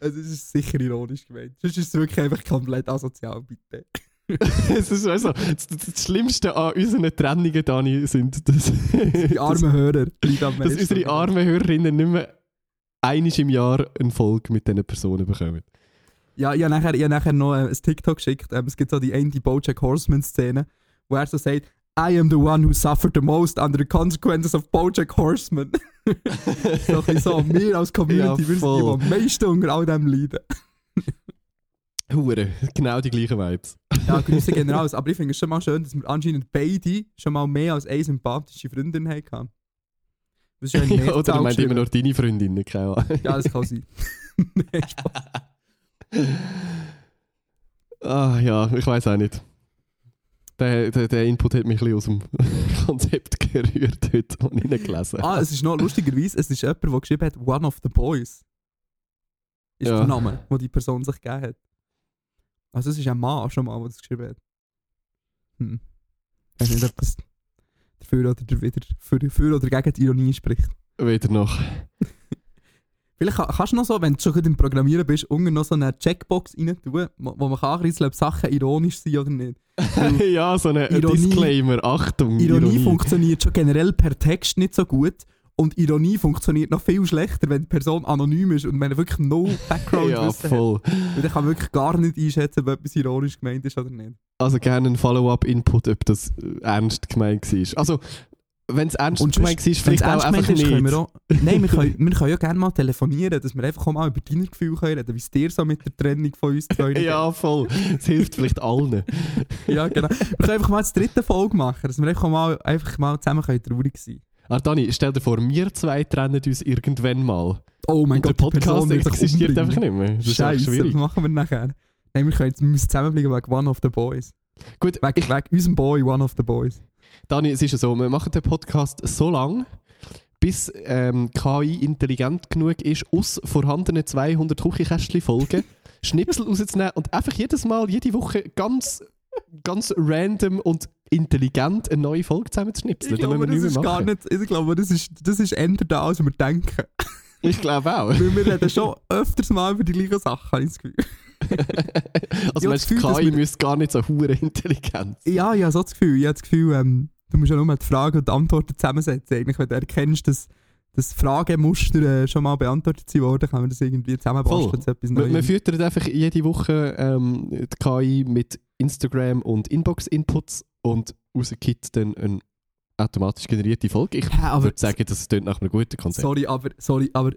Es ist sicher ironisch gemeint. Sonst ist es wirklich einfach komplett asozial, bitte. <laughs> es ist also, das, das Schlimmste an unseren Trennungen, Dani, sind, dass, Die armen Hörer. dass unsere armen Hörerinnen nicht mehr einmal im Jahr eine Folge mit diesen Personen bekommen. Ja, ich habe nachher, ich habe nachher noch äh, ein TikTok geschickt. Ähm, es gibt so die eine Bojack Horseman-Szene, wo er so sagt, I am the one who suffered the most under the consequences of Bojack Horseman. <laughs> so ein bisschen so, wir als Community, Ja, wir sind die, die am meisten unter all dem leiden. <laughs> Hure, genau die gleichen Vibes. Ja, Grüße raus. Aber ich finde es schon mal schön, dass wir anscheinend beide schon mal mehr als eine sympathische Freundin hatten. Das ist ja <laughs> oder er meint immer noch deine Freundinnen, keine Ahnung. Ja, das kann sein. Spaß. Ah ja, ich weiß auch nicht. Der, der, der Input hat mich ein bisschen aus dem <laughs> Konzept gerührt heute, als ich ihn gelesen Ah, es ist noch lustigerweise, es ist jemand, der geschrieben hat, One of the Boys. Ist Ja. der Name, den die Person sich gegeben hat. Also es ist ein Mann schon mal, der das geschrieben hat. Hm. Ich weiß nicht, ob das dafür oder wieder für, für oder gegen die Ironie spricht. Weder noch. Vielleicht ka- kannst du noch so, wenn du schon gut im Programmieren bist, unten noch so eine Checkbox rein tun, wo, man kann ob Sachen ironisch sind oder nicht. <laughs> ja, so ein Ironie- Disclaimer, Achtung, Ironie, Ironie. funktioniert schon generell per Text nicht so gut. Und Ironie funktioniert noch viel schlechter, wenn die Person anonym ist und man wirklich no <laughs> Background Ja, wissen hat. voll. Weil ich kann wirklich gar nicht einschätzen, ob etwas ironisch gemeint ist oder nicht. Also gerne ein Follow-up-Input, ob das äh, ernst gemeint war. Also, wenn es ernst Und gemeint Wenn's vielleicht auch einfach ist, können nicht. wir auch, Nein, wir können, <laughs> wir können ja gerne mal telefonieren, dass wir einfach mal über deine Gefühle können reden, wie es dir so mit der Trennung von uns zwei <laughs> Ja, voll. Es hilft vielleicht allen. <laughs> ja, genau. Wir können einfach mal die dritte Folge machen, dass wir einfach mal, einfach mal zusammen können traurig sein Ah, Dani, stell dir vor, wir zwei trennen uns irgendwann mal. Oh mein der Gott, Person Podcast existiert einfach nicht mehr. Das ist Scheiße, was schwierig. machen wir nachher? Nein, wir, können jetzt, wir müssen zusammenbleiben wegen One of the Boys. Gut, Wegen, ich, wegen unserem Boy, One of the Boys. Dani, es ist ja so, wir machen den Podcast so lang, bis ähm, KI intelligent genug ist, aus vorhandenen 200 Küchenkästchen-Folgen <laughs> Schnipsel rauszunehmen und einfach jedes Mal, jede Woche ganz, ganz random und intelligent eine neue Folge zusammenzuschnipseln. Ich glaube, das ist gar nicht, ich glaube, das ist, das ist eher da, als wir denken. Ich glaube auch. <laughs> Weil wir reden schon öfters mal über die gleichen Sachen, habe ich das Gefühl. <laughs> Also Ja, meinst du, KI müsste gar nicht so hure intelligent sein? Ja, ja, so das Gefühl. Ich habe das Gefühl, ähm, du musst ja nur die Fragen und die Antworten zusammensetzen. Eigentlich, wenn du erkennst, dass das Fragemuster äh, schon mal beantwortet worden, kann man das irgendwie zusammenbasteln zu etwas Man, man füttert einfach jede Woche ähm, die KI mit Instagram und Inbox-Inputs und rausgibt dann eine automatisch generierte Folge. Ich Ja, würde sagen, das klingt nach einem guten Konzept. sorry, aber, sorry, aber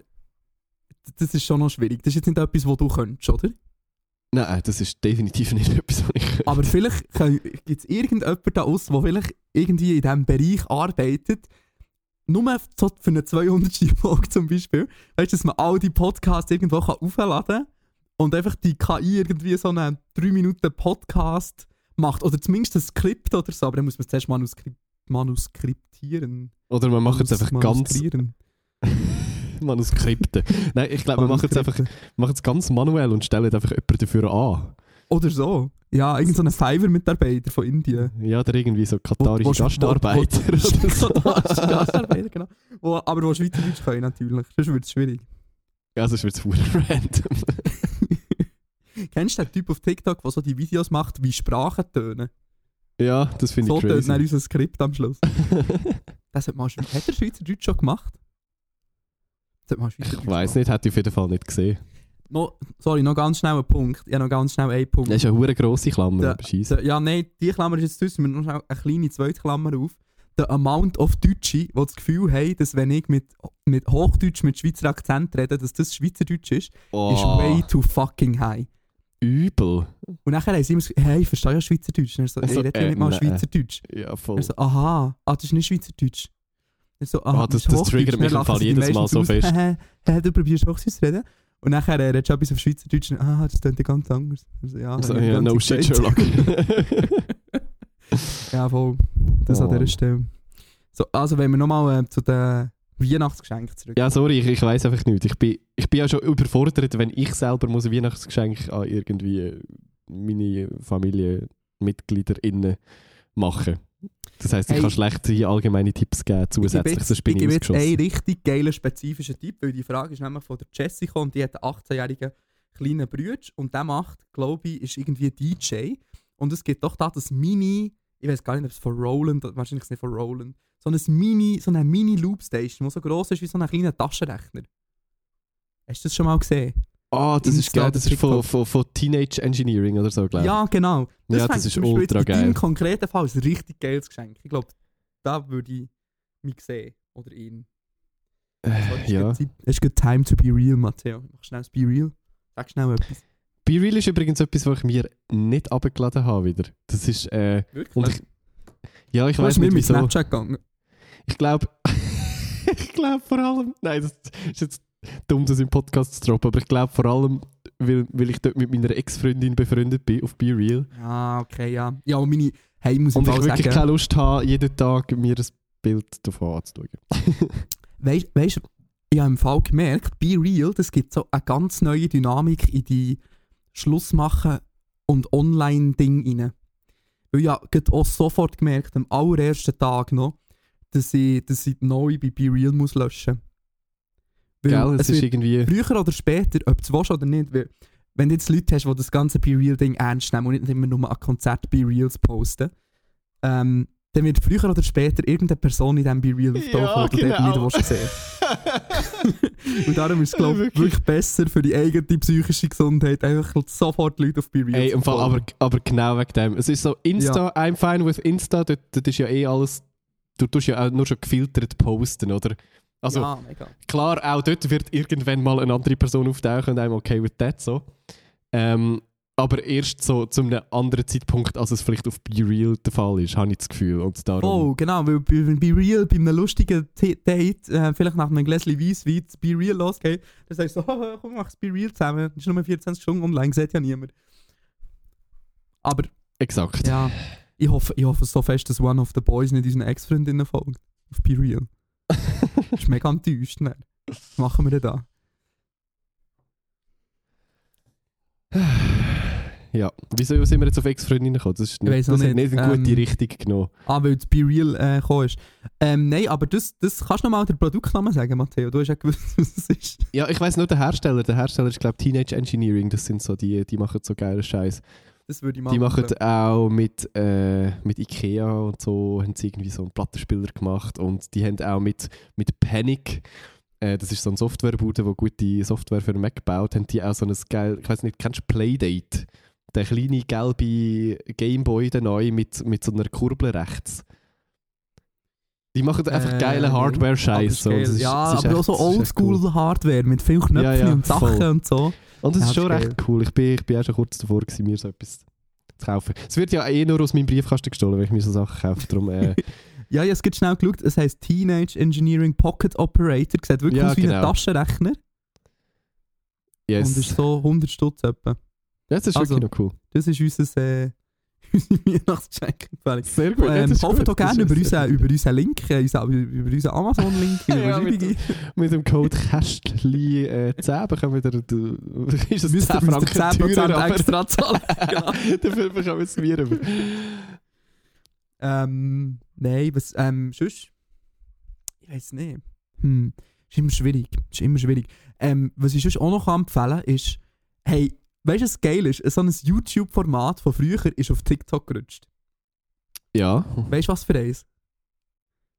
das ist schon noch schwierig. Das ist jetzt nicht etwas, was du könntest, oder? Nein, das ist definitiv nicht <laughs> etwas, was ich Aber vielleicht gibt es irgendjemanden da aus, der vielleicht irgendwie in diesem Bereich arbeitet, nur so für eine 200. Folge zum Beispiel, weißt du, dass man all die Podcasts irgendwo kann aufladen kann und einfach die KI irgendwie so einen 3 Minuten Podcast macht oder zumindest ein Skript oder so, aber dann muss man es zuerst manuskri manuskriptieren. Oder wir machen es einfach ganz. <laughs> Manuskripte. <laughs> Nein, ich glaube, wir machen es einfach machen es ganz manuell und stellen einfach jemanden dafür an. Oder so. Ja, irgend so ein Fiverr-Mitarbeiter von Indien. Ja, oder irgendwie so Wo- katarische wo- Gastarbeiter wo- <laughs> so. Katarische Gastarbeiter, genau. Wo, aber wo Schweizerdeutsch können natürlich. Sonst wird es schwierig. Ja, sonst wird es <laughs> random. Kennst du den Typ auf TikTok, der so die Videos macht, wie Sprachen tönen? Ja, das finde So ich tönt dann crazy. unser Skript am Schluss. Das hat, mal, hat der Schweizerdeutsch schon gemacht? Das hat mal Schweizerdeutsch ich weiß nicht, hätte ich auf jeden Fall nicht gesehen. No, sorry, noch ganz schnell ein Punkt. Ja, noch ganz schnell ein Punkt. Das ist eine hure grosse Klammer, Der-. Der- ja, nein, die Klammer ist jetzt draussen. Wir noch eine kleine zweite Klammer auf. Der Amount of Deutsche, die das Gefühl haben, dass wenn ich mit, mit Hochdeutsch mit Schweizer Akzent rede, dass das Schweizerdeutsch ist, ist Oh, way too fucking high. übel. Und nachher haben sie immer so, hey, ich verstehe ja Schweizerdeutsch. Und er so, Also, ich rede äh, nicht mal nein. Schweizerdeutsch. Ja, voll. Er so, aha, ah, das ist nicht Schweizerdeutsch. So, Ah, das- ist das Hochdeutsch. triggert mich im Fall jedes Mal so fest. <laughs> Hä, hä, du probierst Hochdeutsch zu reden. Und nachher äh, redest du etwas auf Schweizerdeutsch und ah, das klingt ganz anders. Also, ja, Also, ich die ja, no shit. Sherlock. <laughs> Ja, voll. Das an Oh. dieser Stelle. So, also wenn wir nochmal äh, zu den Weihnachtsgeschenken zurück. ja, sorry, ich, ich weiß einfach nicht. Ich bin, ich bin ja schon überfordert, wenn ich selber muss ein Weihnachtsgeschenk an irgendwie meine Familienmitglieder machen Das heisst, ich Hey. kann schlecht hier allgemeine Tipps geben, ich gebe zusätzlich, bin ich ich gebe jetzt einen richtig geilen spezifischen Tipp, weil die Frage ist nämlich von der gekommen und die hat einen 18-jährigen kleinen Bruder und der macht, glaube ich, ist irgendwie DJ und es gibt doch da das Mini, ich weiß gar nicht, ob es von Roland, wahrscheinlich ist es nicht von Roland, so ein Mini, so eine Mini Loop Station, die so gross ist wie so ein kleiner Taschenrechner. Hast du das schon mal gesehen? Ah, das ist geil, das ist von, von, von Teenage Engineering oder so, glaube ich. Ja, genau. Ja, fände das ist zum ultra jetzt In geil. deinem konkreten Fall ist ein richtig geiles Geschenk. Ich glaube, da würde ich mich sehen. Oder ihn. Äh, ja. Es ist good time to be real, Matteo. Mach schnell das Be Real. Sag schnell etwas. Be Real ist übrigens etwas, was ich mir nicht abgeladen habe wieder. Das ist, äh, Wirklich? und ich, ja, ich weiß mir nicht mit wieso. Snapchat gegangen. Ich glaube, <laughs> ich glaube vor allem, nein, das ist jetzt dumm, das im Podcast zu droppen, aber ich glaube vor allem, weil, weil ich dort mit meiner Ex-Freundin befreundet bin, auf Be Real. Ah, okay, ja. Ja, und meine... Hey, ich muss Und ich Fall wirklich sagen... keine Lust habe, jeden Tag mir ein Bild davon anzuschauen. <laughs> Weißt du, ich habe im Fall gemerkt, Be Real, das gibt so eine ganz neue Dynamik in die Schlussmachen und Online-Ding rein. Weil ich habe auch sofort gemerkt, am allerersten Tag noch, dass ich, dass ich neu bei Be Real muss löschen muss. Gell, es ist irgendwie... früher oder später, ob du es willst oder nicht, weil, wenn du jetzt Leute hast, die das ganze Be Real-Ding ernst nehmen und nicht immer nur an Konzert Be Reals posten, ähm, dann wird früher oder später irgendeine Person in diesem Be Real auftauchen, die du dort genau. nicht willst sehen <laughs> Und darum ist es, glaube ich, Wirklich. wirklich besser für die eigene psychische Gesundheit, einfach sofort Leute auf Be Real Ey, zu Fall, aber, aber genau wegen dem. Es ist so, Insta, I'm fine with Insta, dort, dort ist ja eh alles... Du tust ja auch nur schon gefiltert posten, oder? Also, ja, klar, auch dort wird irgendwann mal eine andere Person auftauchen und I'm okay with that, so. Ähm, aber erst so zu einem anderen Zeitpunkt, als es vielleicht auf Be Real der Fall ist, habe ich das Gefühl. Und darum... Oh, genau, weil bei, bei Real, bei einem lustigen Date, äh, vielleicht nach einem Gläschen Weisswein, Be Real losgeht, dann sagst du so, <laughs> «Haha, komm, mach das Be Real zusammen. Das ist nur 24 Stunden online, sieht ja niemand. Aber, Exakt. ja, ich hoffe, ich hoffe so fest, dass One of the Boys nicht unseren Ex-Freundinnen folgt. Auf Be Real. Das <laughs> ist mega enttäuscht. Ne? Was machen wir denn da? <sighs> Ja. Wieso sind wir jetzt auf Ex-Freundinnen gekommen? Das, ist nicht, weiss das hat nicht. nicht eine gute Ähm, Richtung genommen. Ah, weil das Be Real äh, gekommen ist. Ähm, nein, aber das, das kannst du nochmal den Produktnamen sagen, Matteo. Du hast ja gewusst, <laughs> was es ist. Ja, ich weiß nur den Hersteller. Der Hersteller ist, glaube ich, Teenage Engineering. Das sind so die, die machen so geile Scheiß. Das würde ich mal Die machen auch mit, äh, mit Ikea und so, haben sie irgendwie so einen Plattenspieler gemacht und die haben auch mit, mit Panic, äh, das ist so eine Softwarebude, die gute Software für den Mac baut, haben die auch so ein geil, ich weiß nicht, kennst du Playdate? Der kleine gelbe Gameboy, der neu mit, mit so einer Kurbel rechts. Die machen einfach Äh, geile nee. Hardware-Scheiß. So. ja, aber auch echt- so das ist echt cool. Oldschool-Hardware mit vielen Knöpfen Ja, ja, und Sachen voll. und so. Und es Ja, ist schon recht cool. Ich bin, ich bin auch schon kurz davor, gewesen, mir so etwas zu kaufen. Es wird ja eh nur aus meinem Briefkasten gestohlen, wenn ich mir so Sachen kaufe. Darum, äh, <laughs> Ja, ja, es gibt schnell geschaut. Es heisst Teenage Engineering Pocket Operator. Sieht wirklich Ja, aus wie ein genau. Taschenrechner. yes. Und ist so 100 Stutz etwa. das ist also- wirklich noch cool. Das ist unser, äh, unsere Weihnachtsgeschenk. Sehr gut. Ähm, das ist kauft Das gerne über, unseren, über unseren Link, über unseren Amazon-Link Ja, mit. Mit dem Code Kästli äh, 10 bekommen wir du, ist 10 Müsst ihr Franken 10% teurer, aber extra zahlen. dafür bekommen wir es mir. Ähm, nein, was, ähm, sonst? Ich weiß nicht. Hm, ist immer schwierig. Ist immer schwierig. Ähm, was ich sonst auch noch empfehlen kann, ist, hey, weißt du, was geil ist? So ein YouTube-Format von früher ist auf TikTok gerutscht. Ja. Weißt du, was für eins?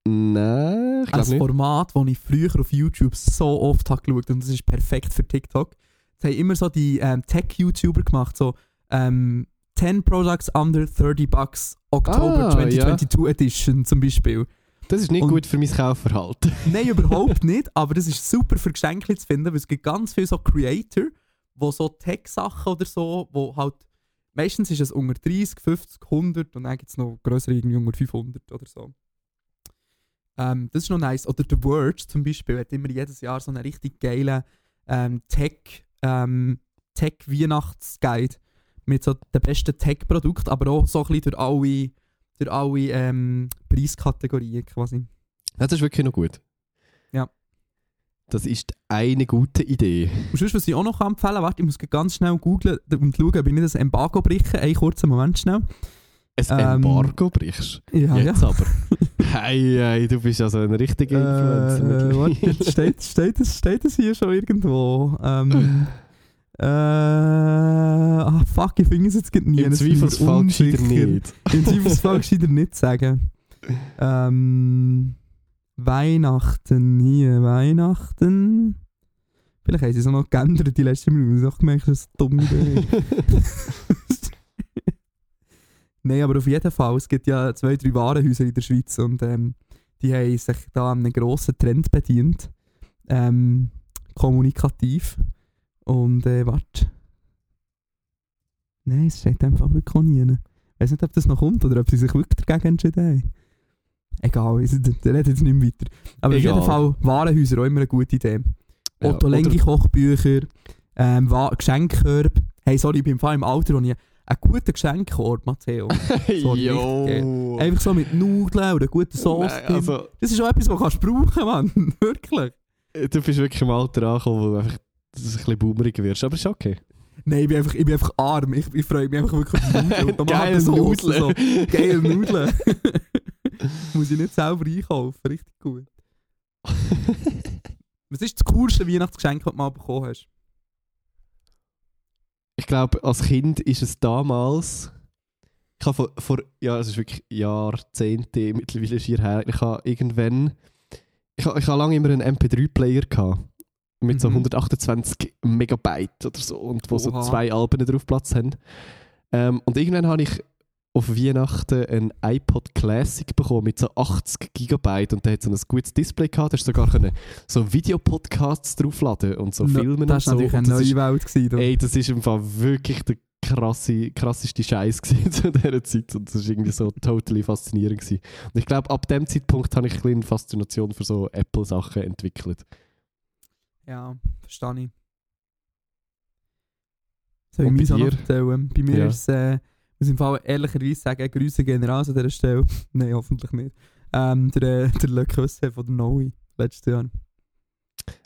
Nein, ich glaube. Format, das ich früher auf YouTube so oft habe geschaut und das ist perfekt für TikTok. Es haben immer so die ähm, Tech-YouTuber gemacht, so ähm, 10 Products under 30 Bucks October Ah, 2022 Edition zum Beispiel. Das ist nicht Und- gut für mein Kaufverhalten. Nein, überhaupt nicht, aber das ist super für Geschenke zu finden, weil es gibt ganz viele so Creator, wo so Tech-Sachen oder so, wo halt, meistens ist es unter 30, 50, 100 und dann gibt es noch größere irgendwie unter 500 oder so. Ähm, das ist noch nice. Oder The Word zum Beispiel hat immer jedes Jahr so einen richtig geilen ähm, Tech, ähm, Tech-Weihnachtsguide mit so den besten Tech-Produkten, aber auch so ein bisschen durch alle, durch alle ähm, Preiskategorien quasi. Das ist wirklich noch gut. Ja. Das ist eine gute Idee. Und sonst, was ich auch noch empfehlen kann, warte, ich muss ganz schnell googlen und schauen, ob ich nicht das Embargo breche. Einen kurzen Moment schnell. Ein Ähm, Embargo brichst. Ja, Jetzt aber. hey, hey, du bist also ein richtiger Influencer. Äh, äh, warte, <laughs> jetzt steht, steht, es, steht es hier schon irgendwo? Ähm, <laughs> äh, ah, fuck, ich finde es jetzt nie. Im Zweifelsfall gescheiter nicht. Im Zweifelsfall <laughs> gescheiter nicht sagen. Ähm, Weihnachten, hier, Weihnachten. Vielleicht haben sie es auch noch geändert, die letzte Minute. Ich habe gemerkt, das ist eine dumme Idee. Nein, aber auf jeden Fall, es gibt ja zwei, drei Warenhäuser in der Schweiz und ähm, die haben sich da an einem grossen Trend bedient. Ähm, kommunikativ. Und äh, warte. Nein, es steht einfach wirklich nie. Ich weiß nicht, ob das noch kommt oder ob sie sich wirklich dagegen entschieden haben. Egal, <laughs> ich rede jetzt nicht mehr weiter. Aber Egal. auf jeden Fall, Warenhäuser auch immer eine gute Idee. Ja, Otto oder- Lengi Kochbücher, ähm, Geschenkkörbe. Hey, sorry, ich bin im Fall im Alter, wo ich einen guten Geschenkkorb, Matteo. <laughs> So Jo. Einfach so mit Nudeln oder guten Sauce. Nein, also, das ist auch etwas, was kannst du brauchen, Mann. <laughs> Wirklich. du bist wirklich im Alter angekommen, wo du einfach ein bisschen boomerig wirst. Aber ist okay. Nein, ich bin einfach, ich bin einfach arm. Ich, ich freue mich einfach wirklich auf Nudeln. Geile Tomatensauce, So. Nudeln. Geile Nudeln. <laughs> Muss ich nicht selber einkaufen. Richtig gut. <laughs> Was ist das coolste Weihnachtsgeschenk, das du mal bekommen hast? ich glaube, als Kind ist es damals. Ich habe vor, vor ja, es ist wirklich Jahrzehnte mittlerweile schier her. Ich habe irgendwann. Ich habe, ich habe lange immer einen MP3-Player gehabt. Mit so Mhm. 128 Megabyte oder so. Und wo so Oha. zwei Alben drauf Platz haben. Ähm, und irgendwann habe ich auf Weihnachten ein iPod Classic bekommen mit so 80 Gigabyte und der hat so ein gutes Display gehabt. Da hast du sogar können so Videopodcasts draufladen und so No- filmen Das und war so. natürlich Und eine das ist- neue Welt. Gewesen, da. Ey, das ist im Fall wirklich der krasse, krasseste Scheiß <laughs> zu dieser Zeit und das ist irgendwie so totally faszinierend gewesen. Und ich glaube, ab dem Zeitpunkt habe ich ein bisschen eine Faszination für so Apple-Sachen entwickelt. Ja, verstehe ich. Soll ich mir so noch erzählen? Bei mir Ja. ist es, äh, muss im Fall ehrlicherweise sagen, Grüße gehen raus an dieser Stelle. <laughs> Nein, hoffentlich nicht. Ähm, der, äh, der Le Cusse von der Noe, letztes Jahr.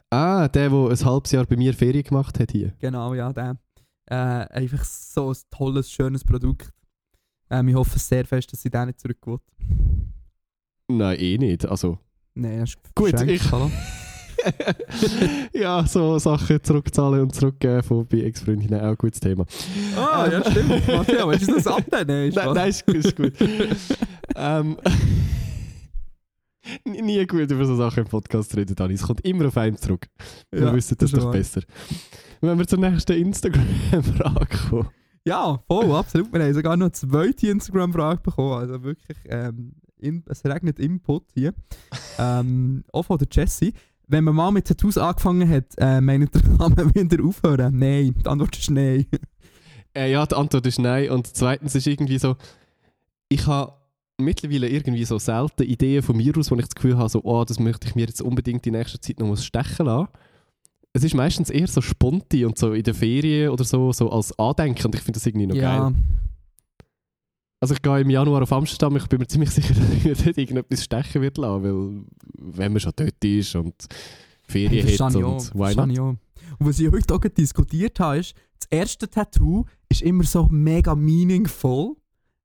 Ah, der, der ein halbes Jahr bei mir Ferien gemacht hat hier. Genau, ja, der. Äh, einfach so ein tolles, schönes Produkt. Ähm, ich hoffe sehr fest, dass sie den nicht zurückgeholt. Nein, eh nicht. Also, Nein, das ist Gut, ich-. <laughs> <laughs> ja, so Sachen zurückzahlen und zurückgeben von bei Ex-Freundinnen auch ein gutes Thema. Ah, ja, stimmt. Matteo, willst du das <laughs> abnehmen? Nein, Nein, nein, ist, gut, ist gut. ähm, <laughs> nie- gut über so Sachen im Podcast reden, Dani. Es kommt immer auf einen zurück. Wir Ja, wissen das ist doch besser. Wenn wir zur nächsten Instagram-Frage kommen. Ja, voll, absolut. Wir haben sogar noch eine zweite Instagram-Frage bekommen. Also wirklich, ähm, in, es regnet Input hier. ähm, auch von der Jessie. Wenn man mal mit Tattoos angefangen hat, äh, meint ihr, kann <laughs> man wieder aufhören? Nein. Die Antwort ist nein. Äh, ja, die Antwort ist nein. Und zweitens ist irgendwie so, ich habe mittlerweile irgendwie so selten Ideen von mir aus, wo ich das Gefühl habe, so, oh, das möchte ich mir jetzt unbedingt in nächster Zeit noch stechen lassen. Es ist meistens eher so sponti und so in der Ferien oder so, so als Andenken und ich finde das irgendwie noch ja, geil. Also ich gehe im Januar auf Amsterdam, ich bin mir ziemlich <laughs> sicher, dass ich dort irgendetwas stechen wird lassen, weil wenn man schon dort ist und Ferien Hey, hat und why not? Und was ich heute auch diskutiert habe, ist, das erste Tattoo ist immer so mega meaningful.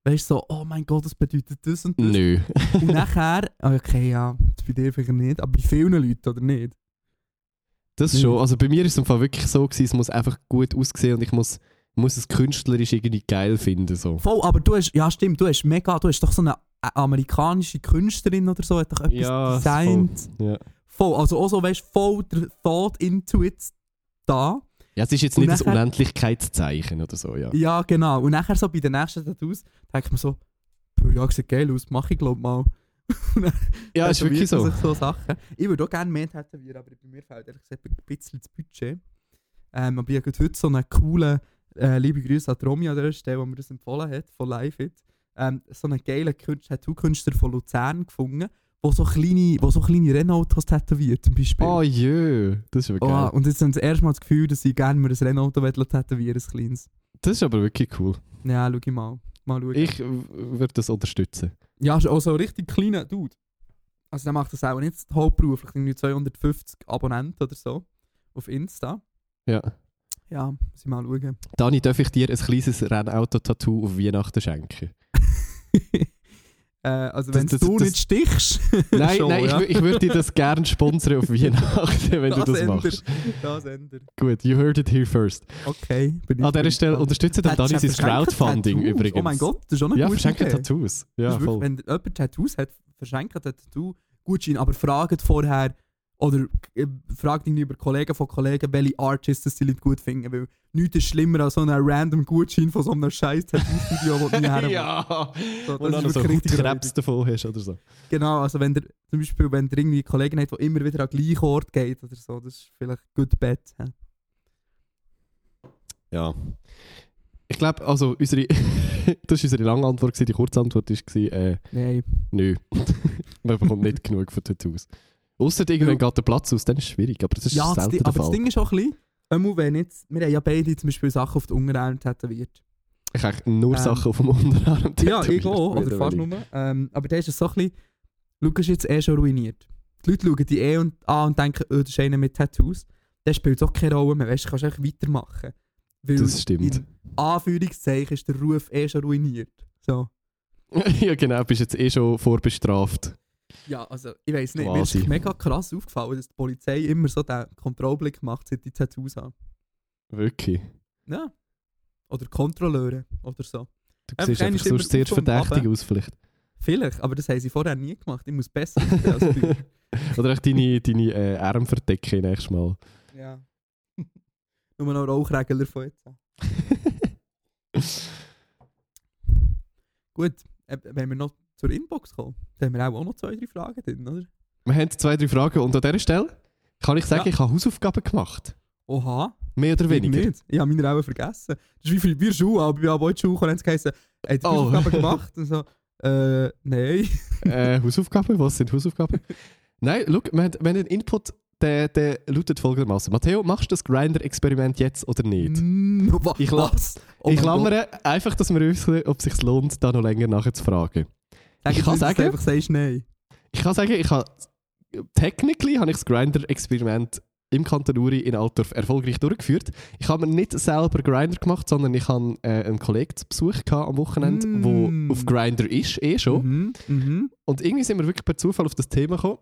Weißt du, so, oh mein Gott, das bedeutet das und das. Nö. Und <laughs> nachher, ah, okay, ja, das bei dir vielleicht nicht, aber bei vielen Leuten, oder nicht? Das Nicht. schon. Also bei mir ist es im Fall wirklich so gewesen, es muss einfach gut aussehen und ich muss muss es künstlerisch irgendwie geil finden. So. Voll, aber du hast, ja stimmt, du hast mega, du hast doch so eine äh, amerikanische Künstlerin oder so, hat doch etwas Ja, designt. Ja. Voll, also auch so, weißt du, voll der Thought into it da. ja, es ist jetzt Und nicht das nachher- Unendlichkeitszeichen oder so, ja. Ja, genau. Und nachher so bei den nächsten Tattoos denke ich mir so, «Puh, ja, sieht geil aus, mach ich glaub mal. <laughs> Ja, ist wirklich so. So Sachen. Ich würde auch gerne mehr tätowieren, aber bei mir fehlt ehrlich gesagt ein bisschen das Budget. Ähm, aber ich habe heute so einen coolen, äh, liebe Grüße an Romy an der Stelle, die mir das empfohlen hat, von LiveFit. Ähm, so einen geilen Künstler, Tattoo-Künstler von Luzern gefunden, der so kleine, wo so kleine Renault-Autos tätowiert, zum Beispiel. Oh jö, das ist aber geil. Oh, und jetzt haben sie erstmal das Gefühl, dass ich gerne mir ein will tätowieren ein kleines. Das ist aber wirklich cool. Ja, schau ich mal. Mal schauen. Ich würde das unterstützen. Ja, ist auch so ein richtig kleiner Dude. Also der macht das auch nicht hauptberuflich, irgendwie 250 Abonnenten oder so auf Insta. Ja. Ja, ich mal schauen. Dani, darf ich dir ein kleines Rennauto-Tattoo auf Weihnachten schenken? <laughs> äh, also Das- wenn das- du das- nicht stichst, <laughs> Nein, schon, nein, ja. ich, ich würde dir das gerne sponsern auf <laughs> Weihnachten, wenn du das ändert- machst. Das ändert. Gut, you heard it here first. Okay. Bin An dieser Stelle gespannt. unterstützt dann Das Dani sein Crowdfunding Tattoos. übrigens. Oh mein Gott, das ist auch eine Ja, gute verschenken. Tattoos. Das Ja, voll. Wenn jemand Tattoos hat, verschenkt ein Tattoo Gutschein, aber fragt vorher oder äh, fragt irgendwie über Kollegen von Kollegen, welche Artists das die Leute gut finden, weil nichts ist schlimmer als so einen random Gutschein von so einem scheiß Tattoo-Studio, wo du nie her <laughs> ja, So, und das dann so richtig Krebs davon hast oder so. Genau, also wenn der zum Beispiel, wenn der irgendwie Kollegen hat, der immer wieder an den gleichen Ort geht oder so, das ist vielleicht good bet. hä? Ja. Ich glaube, also unsere, <laughs> das war unsere lange Antwort, die kurze Antwort war, äh, Nein. nö. <laughs> Man bekommt nicht genug von Tattoos. Ausser irgendwann geht der Platz aus, dann ist es schwierig, aber das ist Ja, das, selten der aber das Fall. Ding ist auch ein bisschen, wenn jetzt, wir haben ja beide zum Beispiel Sachen auf die Unterarm tätowiert. Ich habe nur Ähm, Sachen auf dem Unterarm <laughs> Ja, ich tätowiert, auch, oder fast nur. Ähm, aber der ist es so ein bisschen, Lukas ist jetzt eh schon ruiniert. Die Leute schauen die eh und, an und denken, oh, das ist einer mit Tattoos. Der spielt auch keine Rolle mehr, weißt du, kannst einfach weitermachen. Weil Das stimmt. In Anführungszeichen ist der Ruf eh schon ruiniert. So. <laughs> ja, genau, bist jetzt eh schon vorbestraft. Ja, also ich weiß nicht, mir ist Quasi. mega krass aufgefallen, dass die Polizei immer so den Kontrollblick macht, seit die Tattoos haben. Wirklich. Ja. Oder Kontrolleure oder so. Du siehst einfach sonst sehr verdächtig aus vielleicht. Vielleicht, aber das haben sie vorher nie gemacht. Ich muss besser <laughs> als du. Oder echt deine, deine äh, Arme verdecken nächstes Mal. Ja. <laughs> Nur noch Rauchregler von jetzt. an. <laughs> Gut, äh, wenn wir noch zur Inbox kommen, dann haben wir auch noch zwei, drei Fragen drin, oder? Wir haben zwei, drei Fragen und an dieser Stelle kann ich sagen, Ja. ich habe Hausaufgaben gemacht. Oha. Mehr oder Ich weniger. Nicht. Ich habe meine auch vergessen. Das ist wie viel wir Schuhe, aber in die Schule haben sie geheißen, du hast Oh. Hausaufgaben gemacht? Und so, äh, nein. <laughs> äh, Hausaufgaben? Was sind Hausaufgaben? <laughs> Nein, schau, wir haben, wir haben einen Input, der, der lautet folgendermaßen. Matteo, machst du das Grinder-Experiment jetzt oder nicht? Mm, wa- Ich la- was? Oh ich klammere einfach, dass wir wissen, ob es sich lohnt, da noch länger nachher zu fragen. Sag ich kann sagen- einfach sagst nein. Ich kann sagen, ich habe technically habe ich das Grinder-Experiment im Kanton Uri in Altdorf erfolgreich durchgeführt. Ich habe mir nicht selber Grinder gemacht, sondern ich habe äh, einen Kollegen zu Besuch gehabt am Wochenende, Mm. der auf Grinder ist, eh schon. Mhm. Mhm. Und irgendwie sind wir wirklich per Zufall auf das Thema gekommen.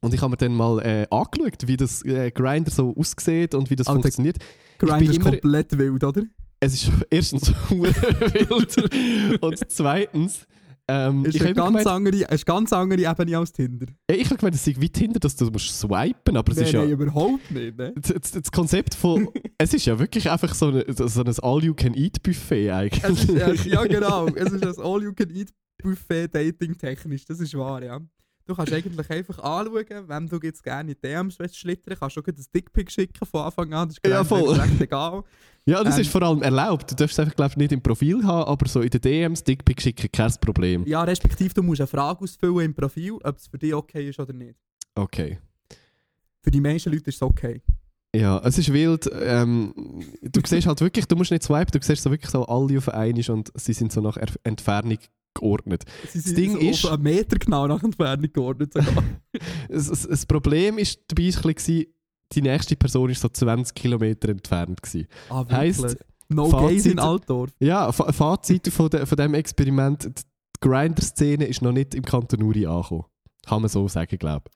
Und ich habe mir dann mal äh, angeschaut, wie das äh, Grinder so aussieht und wie das Alter, funktioniert. Grinder ist komplett wild, oder? Es ist <laughs> erstens <laughs> wild und zweitens ähm, Ist ich eine ganz, gemeint, andere, ist ganz andere Ebene als Tinder. ja, ich habe gemeint, es sei wie Tinder, dass du musst swipen, aber es nein, ist ja nein, überhaupt nicht. Ne? das, das- Konzept von <laughs> es ist ja wirklich einfach so, eine, so ein All-You-Can-Eat-Buffet eigentlich. Ist, ja, <laughs> genau. Es ist ein All-You-Can-Eat-Buffet dating-technisch. Das ist wahr, ja. Du kannst eigentlich einfach anschauen, wem du jetzt gerne in DMs schlittern kannst. Du auch ein Dickpick schicken von Anfang an. Das ist Ja, voll. egal. Ja, das Ähm, ist vor allem erlaubt. Du darfst es einfach glaub, ich, nicht im Profil haben, aber so in den DMs Dickpick schicken, kein Problem. Ja, respektive du musst eine Frage ausfüllen im Profil, ob es für dich okay ist oder nicht. Okay. Für die meisten Leute ist es okay. Ja, es ist wild. Ähm, du siehst halt wirklich, du musst nicht swipen, du siehst so wirklich so alle auf einmal und sie sind so nach Entfernung geordnet. Sie sind Ding so ist- einen Meter genau nach Entfernung geordnet. Sogar. <laughs> <laughs> Das, das, das Problem ist dabei ein bisschen, die nächste Person ist so 20 Kilometer entfernt. Gewesen. ah, Heisst, wirklich? No Fazit- in Altdorf. Ja, Fa- Fazit von, de, von dem Experiment, die Grinder-Szene ist noch nicht im Kanton Uri angekommen. Kann man so sagen, glaube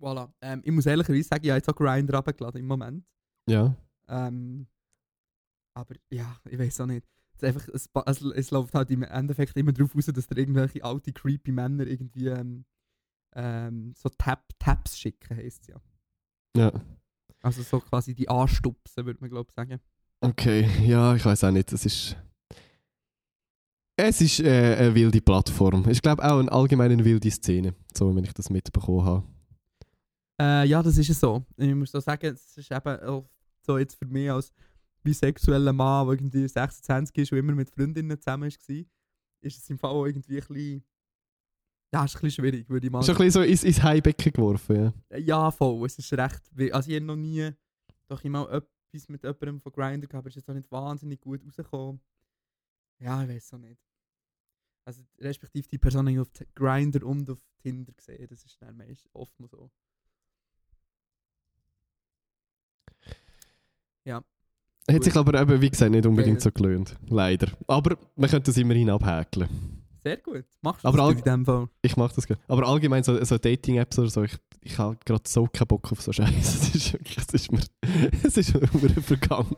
Voilà. Ähm, ich muss ehrlicherweise sagen, ich habe jetzt auch Grinder runtergeladen im Moment. ich. Ja. Ähm, Aber ja, ich weiß auch nicht. Es, einfach, es, es, es läuft halt im Endeffekt immer darauf raus, dass dir irgendwelche alte, creepy Männer irgendwie ähm, ähm, so Tap, Taps schicken, heisst ja. Ja. Also so quasi die Anstupsen, würde man glaube ich sagen. Okay, ja, ich weiß auch nicht. Es ist. Es ist äh, eine wilde Plattform. Ich glaube auch eine allgemein eine wilde Szene, so wenn ich das mitbekommen habe. Äh, ja, das ist es so. Ich muss so sagen, es ist eben so jetzt für mich als bisexueller Mann, der irgendwie 26 ist und immer mit Freundinnen zusammen war, ist es im Fall auch irgendwie ein bisschen... Ja, ist ein bisschen schwierig, würde ich mal Schon ein bisschen so ins, ins Haibecken geworfen, ja. Ja, voll. Es ist recht. Also, ich habe noch nie. Doch ich mal etwas mit jemandem von Grindr gehabt, aber es ist jetzt auch nicht wahnsinnig gut rausgekommen. Ja, ich weiß auch nicht. Also, respektive die Person habe auf Grindr und auf Tinder gesehen. Das ist dann meist oft mal so. Ja. Hat sich aber eben, wie gesagt, nicht unbedingt Ja. so gelohnt. Leider. Aber man könnte das immerhin abhäkeln. Sehr gut. Machst du Aber das in dem Fall? Ich mache das gerne. Aber allgemein so, so Dating-Apps oder so, ich, ich habe gerade so keinen Bock auf so Scheiße. <laughs> Es ist wirklich, es ist mir, <laughs> es ist mir <laughs> vergangen.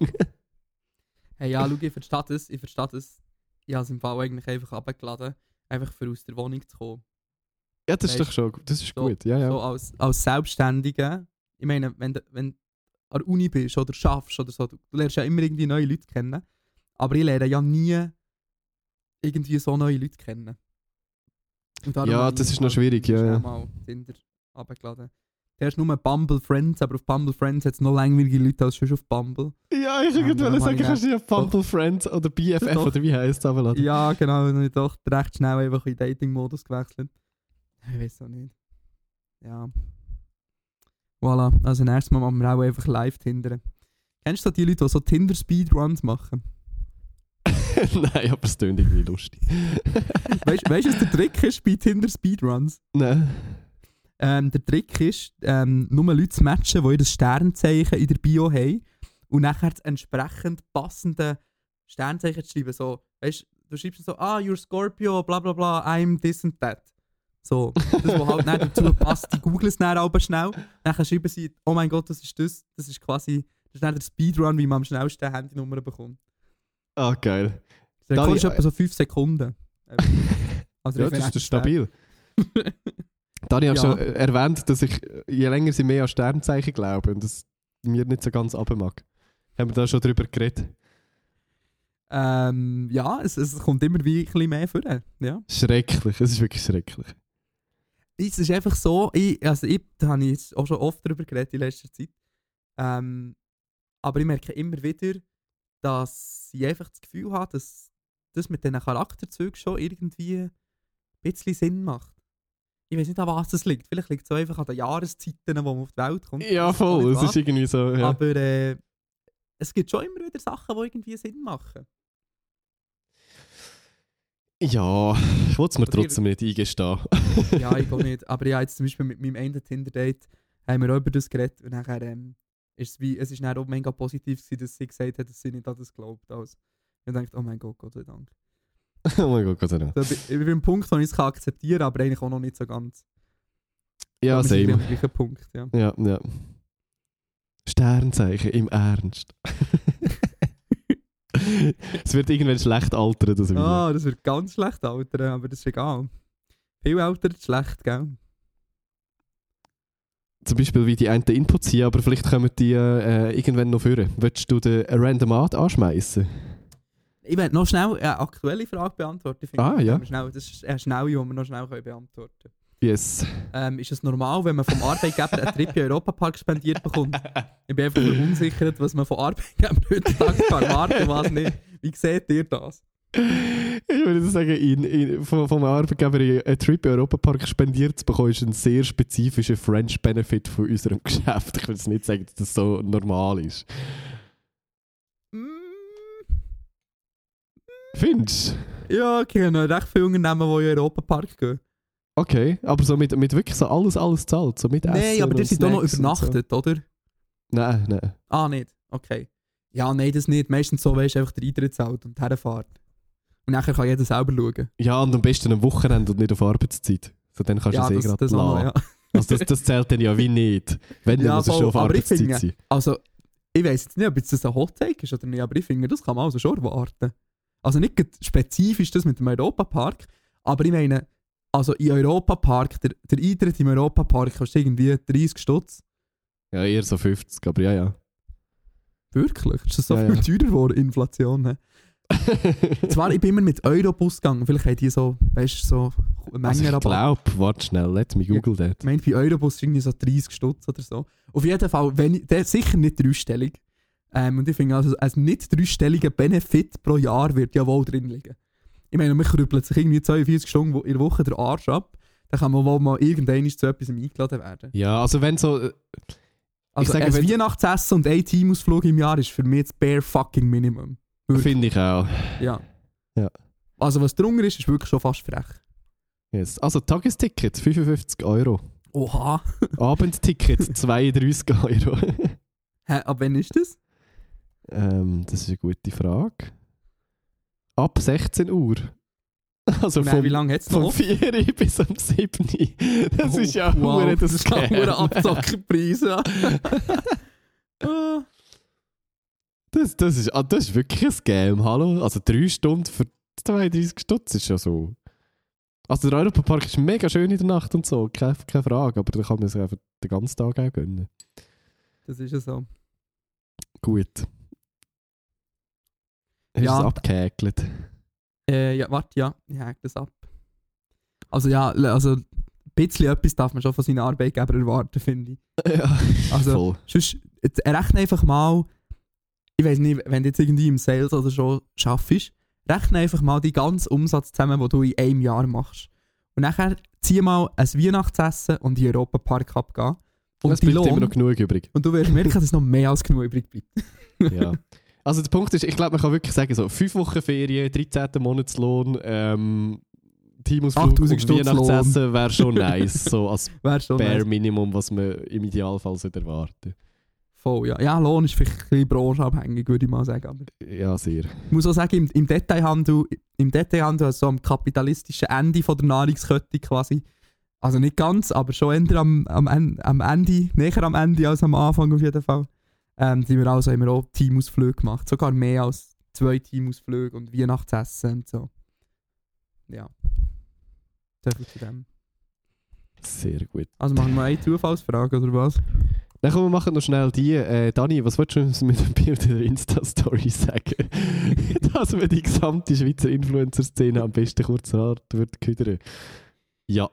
Hey, ja, schau, ich verstehe das. Ich verstehe das. Ich habe es im Fall eigentlich einfach abgeladen, einfach für aus der Wohnung zu kommen. Ja, das ist Weißt doch schon, das ist so- gut. Ja, ja. So als, als Selbstständiger. Ich meine, wenn wenn an der Uni bist oder schaffst oder so, du, du lernst ja immer irgendwie neue Leute kennen. Aber ich lerne ja nie irgendwie so neue Leute kennen. Ja, das ist noch schwierig, ja, ja. mal Tinder abgeladen. Der ist nur Bumble Friends, aber auf Bumble Friends hat es noch langweilige Leute als schon auf Bumble. Ja, ich Ja, wollte darum sagen, kannst du ja Bumble Friends oder <laughs> BFF Doch. oder wie heisst es runterladen. Ja, genau, dann ich doch recht schnell einfach in Dating-Modus gewechselt. Ich weiß auch nicht. Ja. Voilà, also nächstes Mal machen wir auch einfach live Tindern. Kennst du die Leute, die so Tinder-Speedruns machen? <laughs> Nein, aber es klingt irgendwie lustig. <laughs> Weißt du, was der Trick ist bei Tinder-Speedruns? Nein. Ähm, der Trick ist, ähm, nur Leute zu matchen, die ihr Sternzeichen in der Bio haben und nachher das entsprechend passende Sternzeichen zu schreiben. So, weißt du, schreibst so, ah, you're Scorpio, bla bla bla, I'm this and that. So, das, was halt nicht dazu passt, die googeln es dann aber schnell. Dann schreiben sie, oh mein Gott, das ist das. Das ist quasi, das ist der Speedrun, wie man am schnellsten eine Handynummer bekommt. Ah, geil. Der Rekord ist etwa so 5 Sekunden. <laughs> Also Ja, das ist Referenz- stabil. Dani hat Ja. schon äh, erwähnt, dass ich je länger sie mehr an Sternzeichen glaube und das mir nicht so ganz abmag. Haben wir da schon drüber geredet? Ähm, ja, es, es kommt immer wie ein bisschen mehr vor. Ja. Schrecklich, es ist wirklich schrecklich. Es ist einfach so, ich, also ich, da habe ich jetzt auch schon oft darüber geredet in letzter Zeit. Ähm, aber ich merke immer wieder, dass ich einfach das Gefühl habe, dass das mit diesen Charakterzügen schon irgendwie ein bisschen Sinn macht. Ich weiß nicht, an was das liegt. Vielleicht liegt es so einfach an den Jahreszeiten, wo man auf die Welt kommt. Ja, voll, es ist irgendwie so. Ja. Aber äh, es gibt schon immer wieder Sachen, die irgendwie Sinn machen. Ja, ich wollte es mir Also trotzdem nicht eingestehen. ja, ich auch nicht. Aber ja, jetzt zum Beispiel mit meinem einen Tinder-Date haben wir auch über das geredet und nachher ähm, ist es wie, es ist dann auch mega positiv gewesen, dass sie gesagt hat, dass sie nicht an das glaubt. Also, ich dachte, oh mein Gott, Gott sei Dank. <laughs> oh mein Gott, Gott sei Dank. So, bin am Punkt, wo ich es akzeptieren kann, aber eigentlich auch noch nicht so ganz. Ja, Aber same. am gleichen Punkt, ja. Ja, ja. Sternzeichen im Ernst. <laughs> <laughs> es wird irgendwann schlecht altern, das Video. Ah, das wird ganz schlecht altern, aber das ist egal. Viel altert schlecht, gell? Zum Beispiel wie die einen Inputs hier, aber vielleicht kommen die äh, irgendwann noch führen. Willst du den Randomat anschmeißen? Ich werde noch schnell eine aktuelle Frage beantworten. Ah, ja. können wir Schnell, das ist eine schnelle, die wir noch schnell können beantworten können. Yes. Ähm, ist es normal, wenn man vom Arbeitgeber einen Trip in Europapark spendiert bekommt? Ich bin einfach verunsichert, was man von Arbeitgebern <laughs> heutzutage kann erwarten und was nicht. Wie seht ihr das? Ich würde sagen, in, in, vom Arbeitgeber einen Trip in Europapark spendiert zu bekommen, ist ein sehr spezifischer French Benefit von unserem <laughs> Geschäft. Ich würde jetzt nicht sagen, dass das so normal ist. Mm, Findest du? ja, ich kenne recht viele Unternehmen, die in den Europapark gehen. Okay, aber so mit, mit wirklich so alles, alles zahlt, so mit Essen Nein, aber und die sind doch noch übernachtet, oder? So. Nein, nein. Ah, nicht? Okay. Ja, nein, das nicht. Meistens so, weißt du, einfach der Eintritt zahlt und Herfahrt. Und nachher kann jeder selber schauen. Ja, und am besten am Wochenende und nicht auf Arbeitszeit. So, dann kannst du ja, es eh das, gerade das noch, ja. <laughs> Also das, das zählt dann ja wie nicht. Wenn, Ja, es voll, schon auf aber Arbeitszeit finde- sein. Also, ich weiß jetzt nicht, ob jetzt das ein Hot Take ist oder nicht, aber ich finde, das kann man also schon erwarten. Also nicht spezifisch das mit dem Europapark, aber ich meine, also im Europapark, der, der Eintritt im Europapark kostet irgendwie 30 Stutz. Ja, eher so 50, aber ja, ja. Wirklich? Ist das so Ja, viel ja. teurer geworden, Inflation? Ne? <laughs> Zwar, ich bin immer mit Eurobus gegangen, vielleicht haben die so, weißt so also ich glaube, warte schnell, let me google that. Ich meine, bei Eurobus ist irgendwie so 30 Stutz oder so. Auf jeden Fall, wenn ich, der ist sicher nicht dreistellig. Ähm, und ich finde, also ein nicht dreistelliger Benefit pro Jahr wird ja wohl drin liegen. Ich meine, man krüppelt sich irgendwie 42 Stunden in der Woche den Arsch ab. Dann kann man wohl mal irgendwann zu etwas eingeladen werden. Ja, also wenn so... äh, Also sage, ein wenn- Weihnachtsessen und ein Teamausflug im Jahr ist für mich das bare fucking Minimum. Finde ich auch. Ja. Ja. Also was drunter ist, ist wirklich schon fast frech. Yes. Also Tagesticket 55 Euro. Oha. <laughs> Abendticket 32 <laughs> Euro. Hä, ab wann ist das? ähm, das ist eine gute Frage. Ab 16 Uhr. Also Nein, vom, wie lange hat es vom noch? 4 Uhr bis am 7 Uhr. Das Oh, ist ja wow, hure das ist ein Abzockerpreis. <laughs> Ah. Das, das, ist, ah, das ist wirklich ein Scam, hallo? Also 3 Stunden für 32 Stutz ist ja so... Also der Europapark ist mega schön in der Nacht und so, keine, keine Frage, aber da kann man sich einfach den ganzen Tag auch gönnen. Das ist ja so. Gut. Hast Ja. du es abgehäkelt? Äh, ja, warte, ja, ich hake das ab. Also ja, also ein bisschen etwas darf man schon von seinen Arbeitgeber erwarten, finde ich. <laughs> Ja, Also, voll. sonst, jetzt rechne einfach mal, ich weiß nicht, wenn du jetzt irgendwie im Sales oder so schaffst, rechne einfach mal die ganzen Umsatz zusammen, den du in einem Jahr machst. Und nachher zieh mal ein Weihnachtsessen und in den Europapark abgehen. Und, es bleibt immer Lohn, noch genug übrig. und du wirst merken, dass noch mehr als genug übrig bleibt. Ja. <laughs> Also der Punkt ist, ich glaube, man kann wirklich sagen, so 5 Wochen Ferien, 13. Monatslohn, ähm, Teamausflug 8000 und Weihnachtsessen wäre schon nice, so als <laughs> bare nice. Minimum, was man im Idealfall sollte erwarten Voll, ja. Ja, Lohn ist vielleicht ein bisschen branchenabhängig, würde ich mal sagen. Aber Ja, sehr. ich muss auch sagen, im, im Detailhandel, im Detailhandel, also am kapitalistischen Ende von der Nahrungskette quasi, also nicht ganz, aber schon eher am, am, am Ende, näher am Ende als am Anfang auf jeden Fall, ähm, sind wir also immer auch Teamausflüge gemacht. Sogar mehr als zwei Teamausflüge und Weihnachtsessen und so. Ja. So viel zu dem. Sehr gut. Also machen wir eine Zufallsfrage, oder was? Dann kommen wir machen noch schnell die. Äh, Dani, was wolltest du uns mit dem Bild der Insta-Story sagen? <laughs> Dass wir die gesamte Schweizer Influencer-Szene am besten kurzerhand wird ködern. Ja,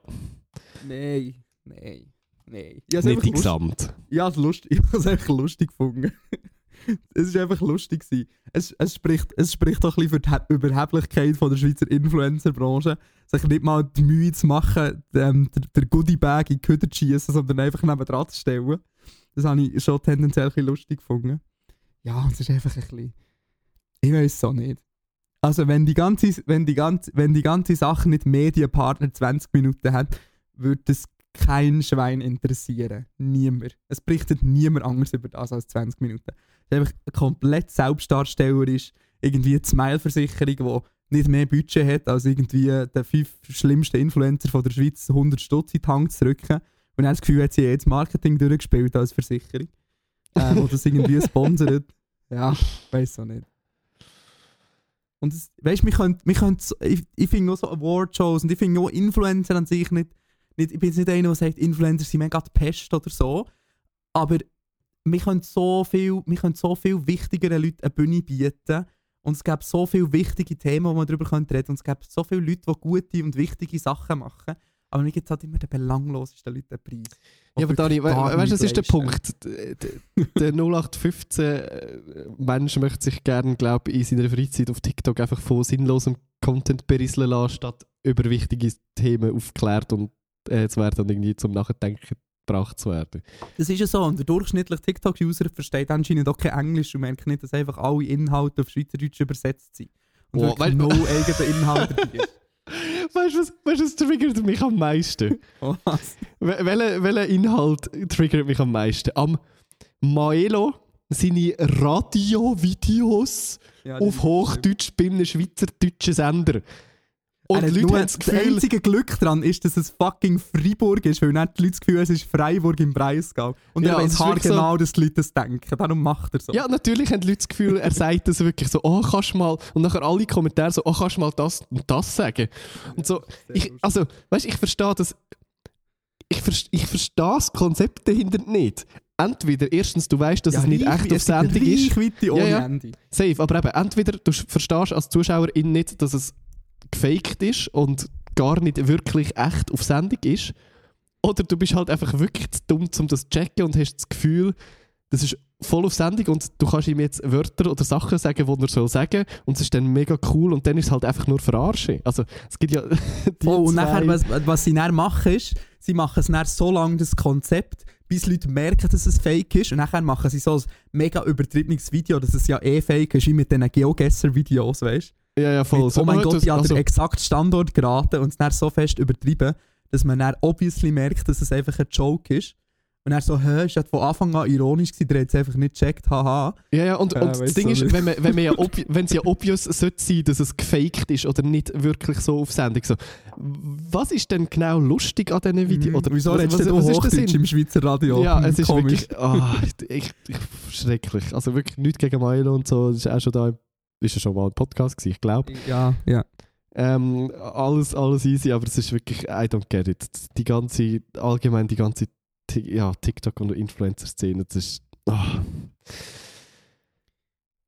Nein, nein, nein. Nicht die gesamt. Ich habe es <laughs> einfach lustig gefunden. <laughs> es ist einfach lustig gewesen. Es, es, spricht, es spricht doch ein bisschen für die He- Überheblichkeit von der Schweizer Influencer-Branche, sich nicht mal die Mühe zu machen, ähm, der, der Goodie-Bag in die Küder zu schießen, sondern einfach neben dran zu stellen. Das habe ich schon tendenziell ein bisschen lustig gefunden. Ja, und es ist einfach ein bisschen... Ich weiß es auch nicht. Also wenn die ganze, wenn die ganze, wenn die ganze Sache nicht Medienpartner 20 Minuten hat, würde es kein Schwein interessieren. Niemand. Es berichtet niemand anders über das als 20 Minuten. Es ist einfach komplett selbstdarstellerisch. Irgendwie eine Smile-Versicherung, die nicht mehr Budget hat, als irgendwie der fünf schlimmsten Influencer von der Schweiz 100 Stutz in die Hand zu drücken. Und dann das Gefühl hat, sie hat jetzt Marketing durchgespielt als Versicherung. Ähm, oder das irgendwie <laughs> sponsert. Ja, weiß auch nicht. Und es, weißt du, wir können, wir können so, ich, ich finde auch so Awardshows und ich finde auch Influencer an sich nicht, nicht, ich bin jetzt nicht einer, der sagt, Influencer sind mega die Pest oder so, aber wir können so viel, wir können so viel wichtigeren Leuten eine Bühne bieten und es gibt so viele wichtige Themen, wo man darüber reden könnte und es gibt so viele Leute, die gute und wichtige Sachen machen, aber mir gibt es halt immer den belanglosesten Leuten einen Preis. Ja, aber Dani, we weißt du, das ist der Punkt. Der 0815 äh, möchte sich gerne, glaube ich, in seiner Freizeit auf TikTok einfach von sinnlosem Content berieseln lassen, statt über wichtige Themen aufgeklärt und äh, zu werden und irgendwie zum Nachdenken gebracht zu werden. Das ist ja so. Und der durchschnittliche TikTok-User versteht anscheinend auch kein Englisch und merkt nicht, dass einfach alle Inhalte auf Schweizerdeutsch übersetzt sind. Und Oh, weißt- no eigenen Inhalt dabei ist. <laughs> Weißt du, was, weißt, was triggert mich am meisten? <laughs> Oh, was? Wel- Welcher Inhalt triggert mich am meisten? Am Maelo seine Radio-Videos Ja, auf Hochdeutsch bei einem schweizerdeutschen Sender. Und hat die Leute nur- haben das das Gefühl, einzige Glück daran ist, dass es fucking Freiburg ist, weil nicht die Leute das Gefühl es ist Freiburg im Breisgau. Und Ja, er weiß wirklich so- haargenau, dass die Leute das denken. Darum macht er so. Ja, natürlich haben die Leute das Gefühl, er sagt das wirklich so, oh, kannst du mal, und nachher alle Kommentare so, oh, kannst du mal das und das sagen. Und so, ich, also, weißt du, ich verstehe das, ich, ver ich verstehe das Konzept dahinter nicht. Entweder, erstens, du weißt, dass es nicht echt auf Sendung ist, Reichweite ohne Ja, ja. Safe, aber eben, entweder du verstehst als Zuschauerin nicht, dass es gefaked ist und gar nicht wirklich echt auf Sendung ist, oder du bist halt einfach wirklich zu dumm, um das zu checken und hast das Gefühl, das ist voll auf Sendung und du kannst ihm jetzt Wörter oder Sachen sagen, die er soll sagen und es ist dann mega cool und dann ist es halt einfach nur Verarsche. Also es gibt ja <laughs> die Oh, und zwei- nachher, was, was sie dann machen, ist, sie machen es dann so lange, das Konzept, bis Leute merken, dass es fake ist. Und nachher machen sie so ein mega übertriebenes Video, dass es ja eh fake ist, wie mit diesen Geogesser-Videos, weißt ja, ja, voll. du? So, Oh mein Gott, das- die hat also, den exakten Standort geraten und es dann so fest übertrieben, dass man dann obviously merkt, dass es einfach ein Joke ist. Und er so, hä, ist das von Anfang an ironisch gewesen, der hat es einfach nicht gecheckt, haha. Ja, ja, und, Ja, und das Ding auch ist, wenn man, wenn man ja obvi <laughs> wenn es ja obvious sollte sein, dass es gefaked ist oder nicht wirklich so auf Sendung, so, was ist denn genau lustig an diesen Videos? Oder Mhm. Wieso was, redest was, du was ist der Hochdeutsch Sinn? im Schweizer Radio? Ja, Hm, es ist komisch. wirklich ah, ich, ich, schrecklich. Also wirklich nichts gegen Milo und so. Das ist auch schon da, ist ja schon mal ein Podcast gewesen, ich glaube. Ja, ja. Ähm, alles, alles easy, aber es ist wirklich, I don't get it. Die ganze, allgemein die ganze ja, TikTok- und Influencer-Szene, das ist ah.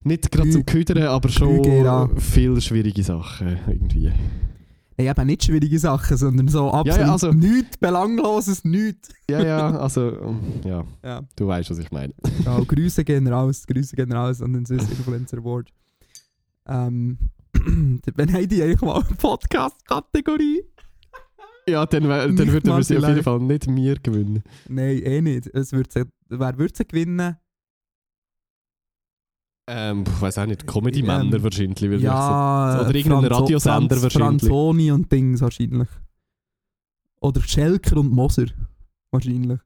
nicht gerade zum Ködern, aber schon Lüge, viele schwierige Sachen irgendwie. Nein, eben nicht schwierige Sachen, sondern so absolut ja, also- nichts Belangloses, nichts. Ja, ja, also, ja, Ja. du weißt, was ich meine. ja Grüße gehen raus, Grüße gehen raus an den Swiss Influencer Award. Ähm, <clears throat> wenn haben die eigentlich mal eine Podcast-Kategorie? Ja, dann, dann Nicht würden wir sie auf jeden. Fall nicht mir gewinnen. Nein, eh nicht. Es wird sie, wer würde sie gewinnen? Ähm, ich weiß auch nicht, Comedy-Männer Ähm, wahrscheinlich. Würde Ja, Oder irgendein Franzo- Radiosender Franz- wahrscheinlich. Franzoni und Dings wahrscheinlich. Oder Schelker und Moser. Wahrscheinlich.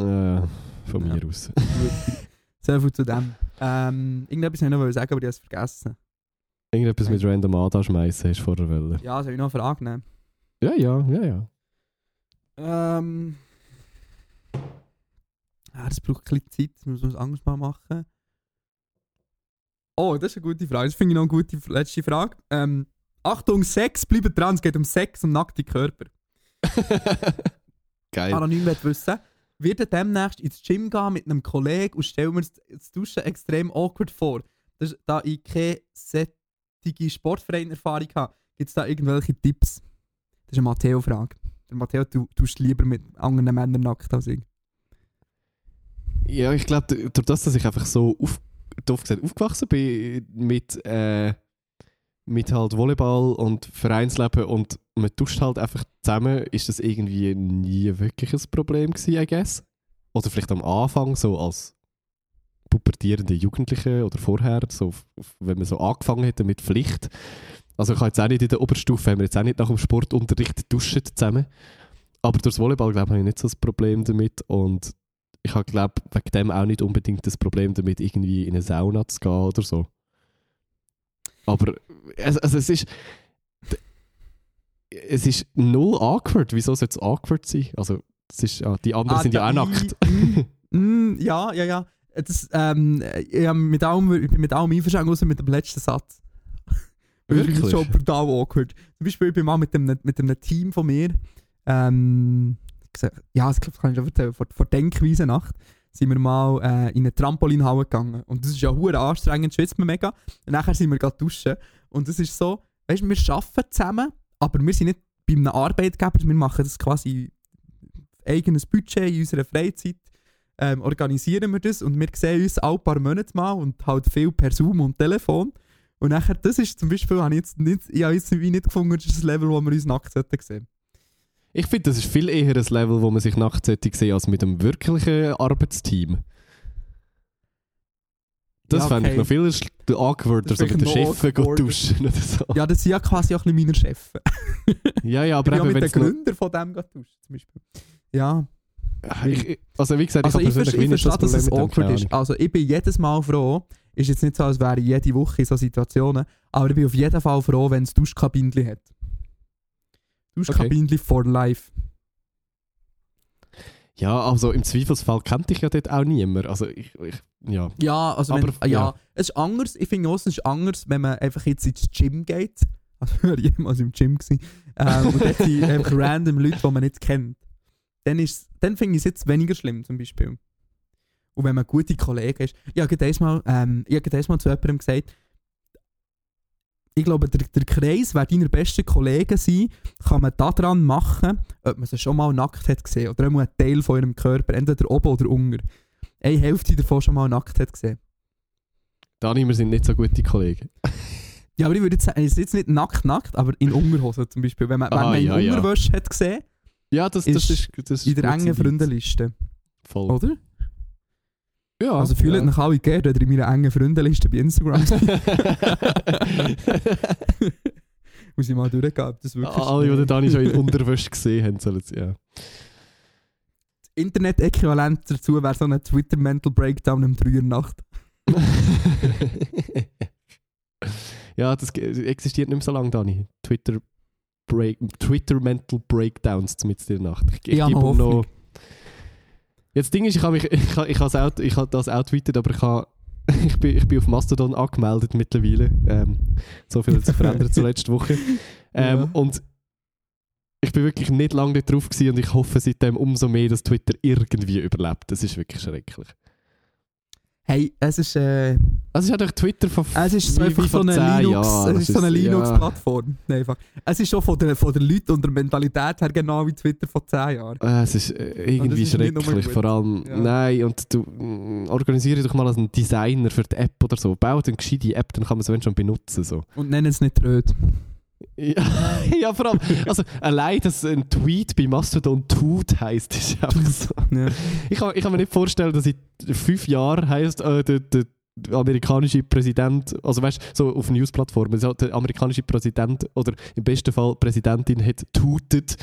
Äh, von Ja. mir aus. <laughs> Sehr viel zu dem. Ähm, irgendetwas wollte ich noch sagen, aber ich habe es vergessen. Irgendetwas mit random Ada schmeißen hast du vorher wollen. Ja, soll ich noch eine Frage nehmen? Ja, ja, ja, ja. Ähm. Ja, das braucht ein bisschen Zeit, das muss man was anderes mal machen. Oh, das ist eine gute Frage. Das finde ich noch eine gute letzte Frage. Ähm, Achtung, Sex, bleibt dran, es geht um Sex und nackte Körper. <laughs> Geil. Anonym will wissen, wird er demnächst ins Gym gehen mit einem Kollegen und stellen wir das das Duschen extrem awkward vor. Das, ist- da ich keine sättige Sportverein-Erfahrung habe, gibt es da irgendwelche Tipps? Das ist eine Matteo-Frage. Matteo, du tust lieber mit anderen Männern nackt als ich. Ja, ich glaube, durch das, dass ich einfach so auf, doof gesagt, aufgewachsen bin mit, äh, mit halt Volleyball und Vereinsleben und man duscht halt einfach zusammen, ist das irgendwie nie wirklich ein Problem gewesen, I guess. Oder vielleicht am Anfang, so als pubertierende Jugendliche oder vorher, so, wenn man so angefangen hätte mit Pflicht. Also ich habe jetzt auch nicht in der Oberstufe, haben wir jetzt auch nicht nach dem Sportunterricht duschen zusammen. Aber durch das Volleyball, glaube ich, habe ich nicht so ein Problem damit und ich habe, glaube wegen dem auch nicht unbedingt das Problem damit, irgendwie in eine Sauna zu gehen oder so. Aber also, also es ist es ist null awkward. Wieso soll es awkward sein? Also es ist, ja, die anderen Ah, sind ja auch nackt. <laughs> Mm, ja, ja, ja. Das, ähm, ich, mit allem, ich bin mit allem einverstanden, außer mit dem letzten Satz. <laughs> Wirklich? es schon brutal awkward. Zum Beispiel, ich bin mal mit einem, mit einem Team von mir, ähm, gesagt- ja, das kann ich schon erzählen, vor, vor Denkweise Nacht, sind wir mal äh, in eine Trampolinhalle gegangen. Und das ist ja hure anstrengend, schwitzt man mega. Und nachher sind wir gerade duschen. Und das ist so, weißt du, wir arbeiten zusammen, aber wir sind nicht bei einem Arbeitgeber, wir machen das quasi eigenes Budget in unserer Freizeit. Ähm, organisieren wir das und wir sehen uns alle paar Monate mal und halt viel per Zoom und Telefon. Und nachher, das ist zum Beispiel, habe ich jetzt nicht, ich habe jetzt nicht gefunden, das ist das Level, wo wir uns nackt sollten sehen. Ich finde, das ist viel eher ein Level, wo man sich nackt sollte sehen als mit einem wirklichen Arbeitsteam. Das Ja, fände ich okay. noch viel awkwarder, so mit den Chefen duschen oder so. Ja, das sind ja quasi auch ein bisschen meine Chefs. Ja, ja, <laughs> Ich aber ja eben, mit wenn den es noch... Gründern von dem getuschen, zum Beispiel. Ja, Ich, ich- also wie gesagt, also ich ich, habe verstehe, persönlich ich wenig verstehe, dass es awkward ist. Also ich bin jedes Mal froh, ist jetzt nicht so, als wäre ich jede Woche in so Situationen, aber ich bin auf jeden Fall froh, wenn es Duschkabinchen hat. Duschkabinchen for life. Ja, also im Zweifelsfall kennt dich ja dort auch niemand. Also ich, ich ja. Ja, also Aber, wenn, ah, ja. ja. es ist anders. Ich finde auch, es ist anders, wenn man einfach jetzt ins Gym geht. <laughs> Also ich war jemals im Gym. Gewesen. Ähm, und dort sind <laughs> einfach random Leute, die man nicht kennt. Dann, ist- dann finde ich es jetzt weniger schlimm, zum Beispiel. Und wenn man gute Kollegen ist. Ich habe einmal, ähm, ich habe gerade einmal zu jemandem gesagt, ich glaube, der, der Kreis, wer deine besten Kollegen sind, kann man daran machen, ob man sie schon mal nackt hat gesehen oder einmal einen Teil von ihrem Körper, entweder oben oder unten. Eine Hälfte davon schon mal nackt hat gesehen. Dani, wir sind nicht so gute Kollegen. Ja, aber ich würde jetzt sagen, es ist jetzt nicht nackt, nackt, aber in Unterhosen zum Beispiel. Wenn man, wenn Ah, man in ja, ja. Unterwäsche hat gesehen, Ja, das, das Ist ist, das ist in der engen. Freundenliste. Voll. Oder? Ja, Also fühlt ja. euch alle gerne, oder in meiner engen Freundenliste bei Instagram seid. <laughs> <laughs> Muss ich mal durchgehen, ob das wirklich Alle, die den Dani schon in <laughs> Unterwäsche gesehen haben, sollen es, ja. Das Internet-Äquivalent dazu wäre so ein Twitter-Mental Breakdown um 3 Uhr Nacht. ja, das existiert nicht mehr so lange, Dani. Twitter, Break, Twitter Mental Breakdowns mit der Nacht. Ich, ich Ja, gebe noch. Jetzt Ding ist, ich habe mich, ich ich habe, auch, ich habe das auch tweetet, aber ich habe, <laughs> ich bin, ich bin auf Mastodon angemeldet mittlerweile. Ähm, so viel hat sich verändert zur letzten Woche. <laughs> Ähm, Ja. Und ich bin wirklich nicht lange dort drauf gewesen und ich hoffe seitdem umso mehr, dass Twitter irgendwie überlebt. Das ist wirklich schrecklich. Hey, es ist, äh, Also es ist halt Twitter von es ist so einfach so eine 10 Linux, Jahren. es ist so eine ist- ja. Linux-Plattform. Nee, einfach. Es ist schon von der, von der Leuten und der Mentalität her genau wie Twitter vor 10 Jahren. Äh, es ist äh, irgendwie ist nicht nur schrecklich, vor allem. Ja. Nein, und du mm, organisiere doch mal einen Designer für die App oder so. Bau eine gescheite App, dann kann man wenn schon benutzen. So. Und nennen es nicht Röt. Ja, <laughs> ja, vor allem, also allein, dass ein Tweet bei Mastodon tut heisst, ist einfach so. Ja. Ich kann, ich kann mir nicht vorstellen, dass in fünf Jahren heisst, äh, der, der amerikanische Präsident, also weißt du, so auf Newsplattformen, so, der amerikanische Präsident oder im besten Fall Präsidentin hat tutet,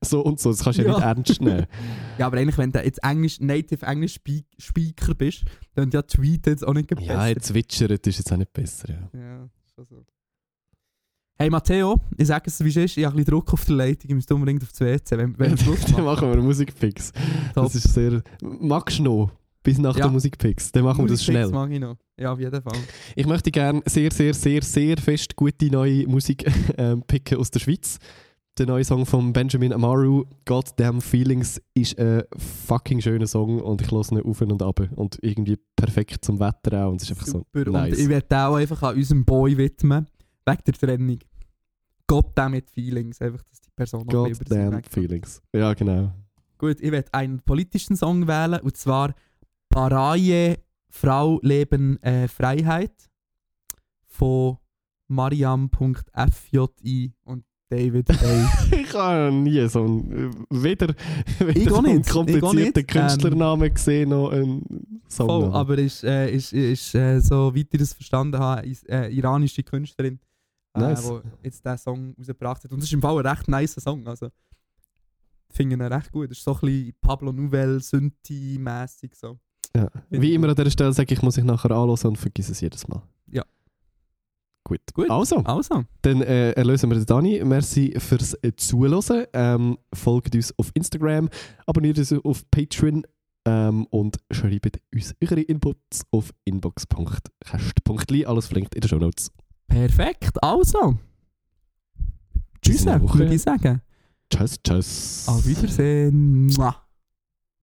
so und so. Das kannst du ja, Ja. nicht ernst nehmen. <laughs> ja, aber eigentlich, wenn du jetzt Englisch, Native English Speak Speaker bist, dann ja tweetet auch nicht besser. Ja, jetzt zwitschert ist jetzt auch nicht besser. Ja. Ja, schon so. Hey Matteo, ich sage es wie es ist, ich habe ein bisschen Druck auf der Leitung, ich müsste unbedingt auf das WC, wenn, wenn Schluss Dann machen. wir einen Musikpix. Top. Das ist sehr. Magst du noch? Bis nach Ja. der Musikpix. Dann machen wir das Musikpicks schnell. mag ich noch. Ja, auf jeden Fall. Ich möchte gerne sehr, sehr, sehr, sehr fest gute neue Musik <laughs> ähm, picken aus der Schweiz. Der neue Song von Benjamin Amaru, Goddamn Feelings, ist ein fucking schöner Song und ich höre ihn auf und ab. Und irgendwie perfekt zum Wetter auch. Und es ist einfach Super. so nice. Und ich werde auch einfach an unserem Boy widmen, wegen der Trennung. Goddammit Feelings, einfach, dass die Person bisschen über wegkommt. Feelings. Ja, genau. Gut, ich werde einen politischen Song wählen, und zwar Paraje Frau Leben äh, Freiheit von mariam.fji und David Bay. <laughs> Ich habe nie so einen, äh, weder, weder auch einen auch komplizierten. Künstlernamen gesehen, noch einen Song. Voll, aber ist, äh, ist, ist äh, so weit ich das verstanden habe, is, äh, iranische Künstlerin, äh, Nice. die jetzt diesen Song rausgebracht hat. Und es ist im Fall ein recht nice Song. Also, finde ihn recht gut. Es ist so ein bisschen Pablo Nouvelle, Synthi-mässig. So. Ja. Wie immer an dieser Stelle sage ich, muss ich nachher anhören und vergesse es jedes Mal. Ja. Gut. Gut. Also, Also, dann äh, erlösen wir den Dani. Merci fürs äh, Zuhören. Ähm, folgt uns auf Instagram, abonniert uns auf Patreon ähm, und schreibt uns eure Inputs auf inbox.cast.li. Alles verlinkt in den Shownotes. Perfekt. Also, tschüss, würde ich sagen. Tschüss, tschüss. Auf Wiedersehen. Mua.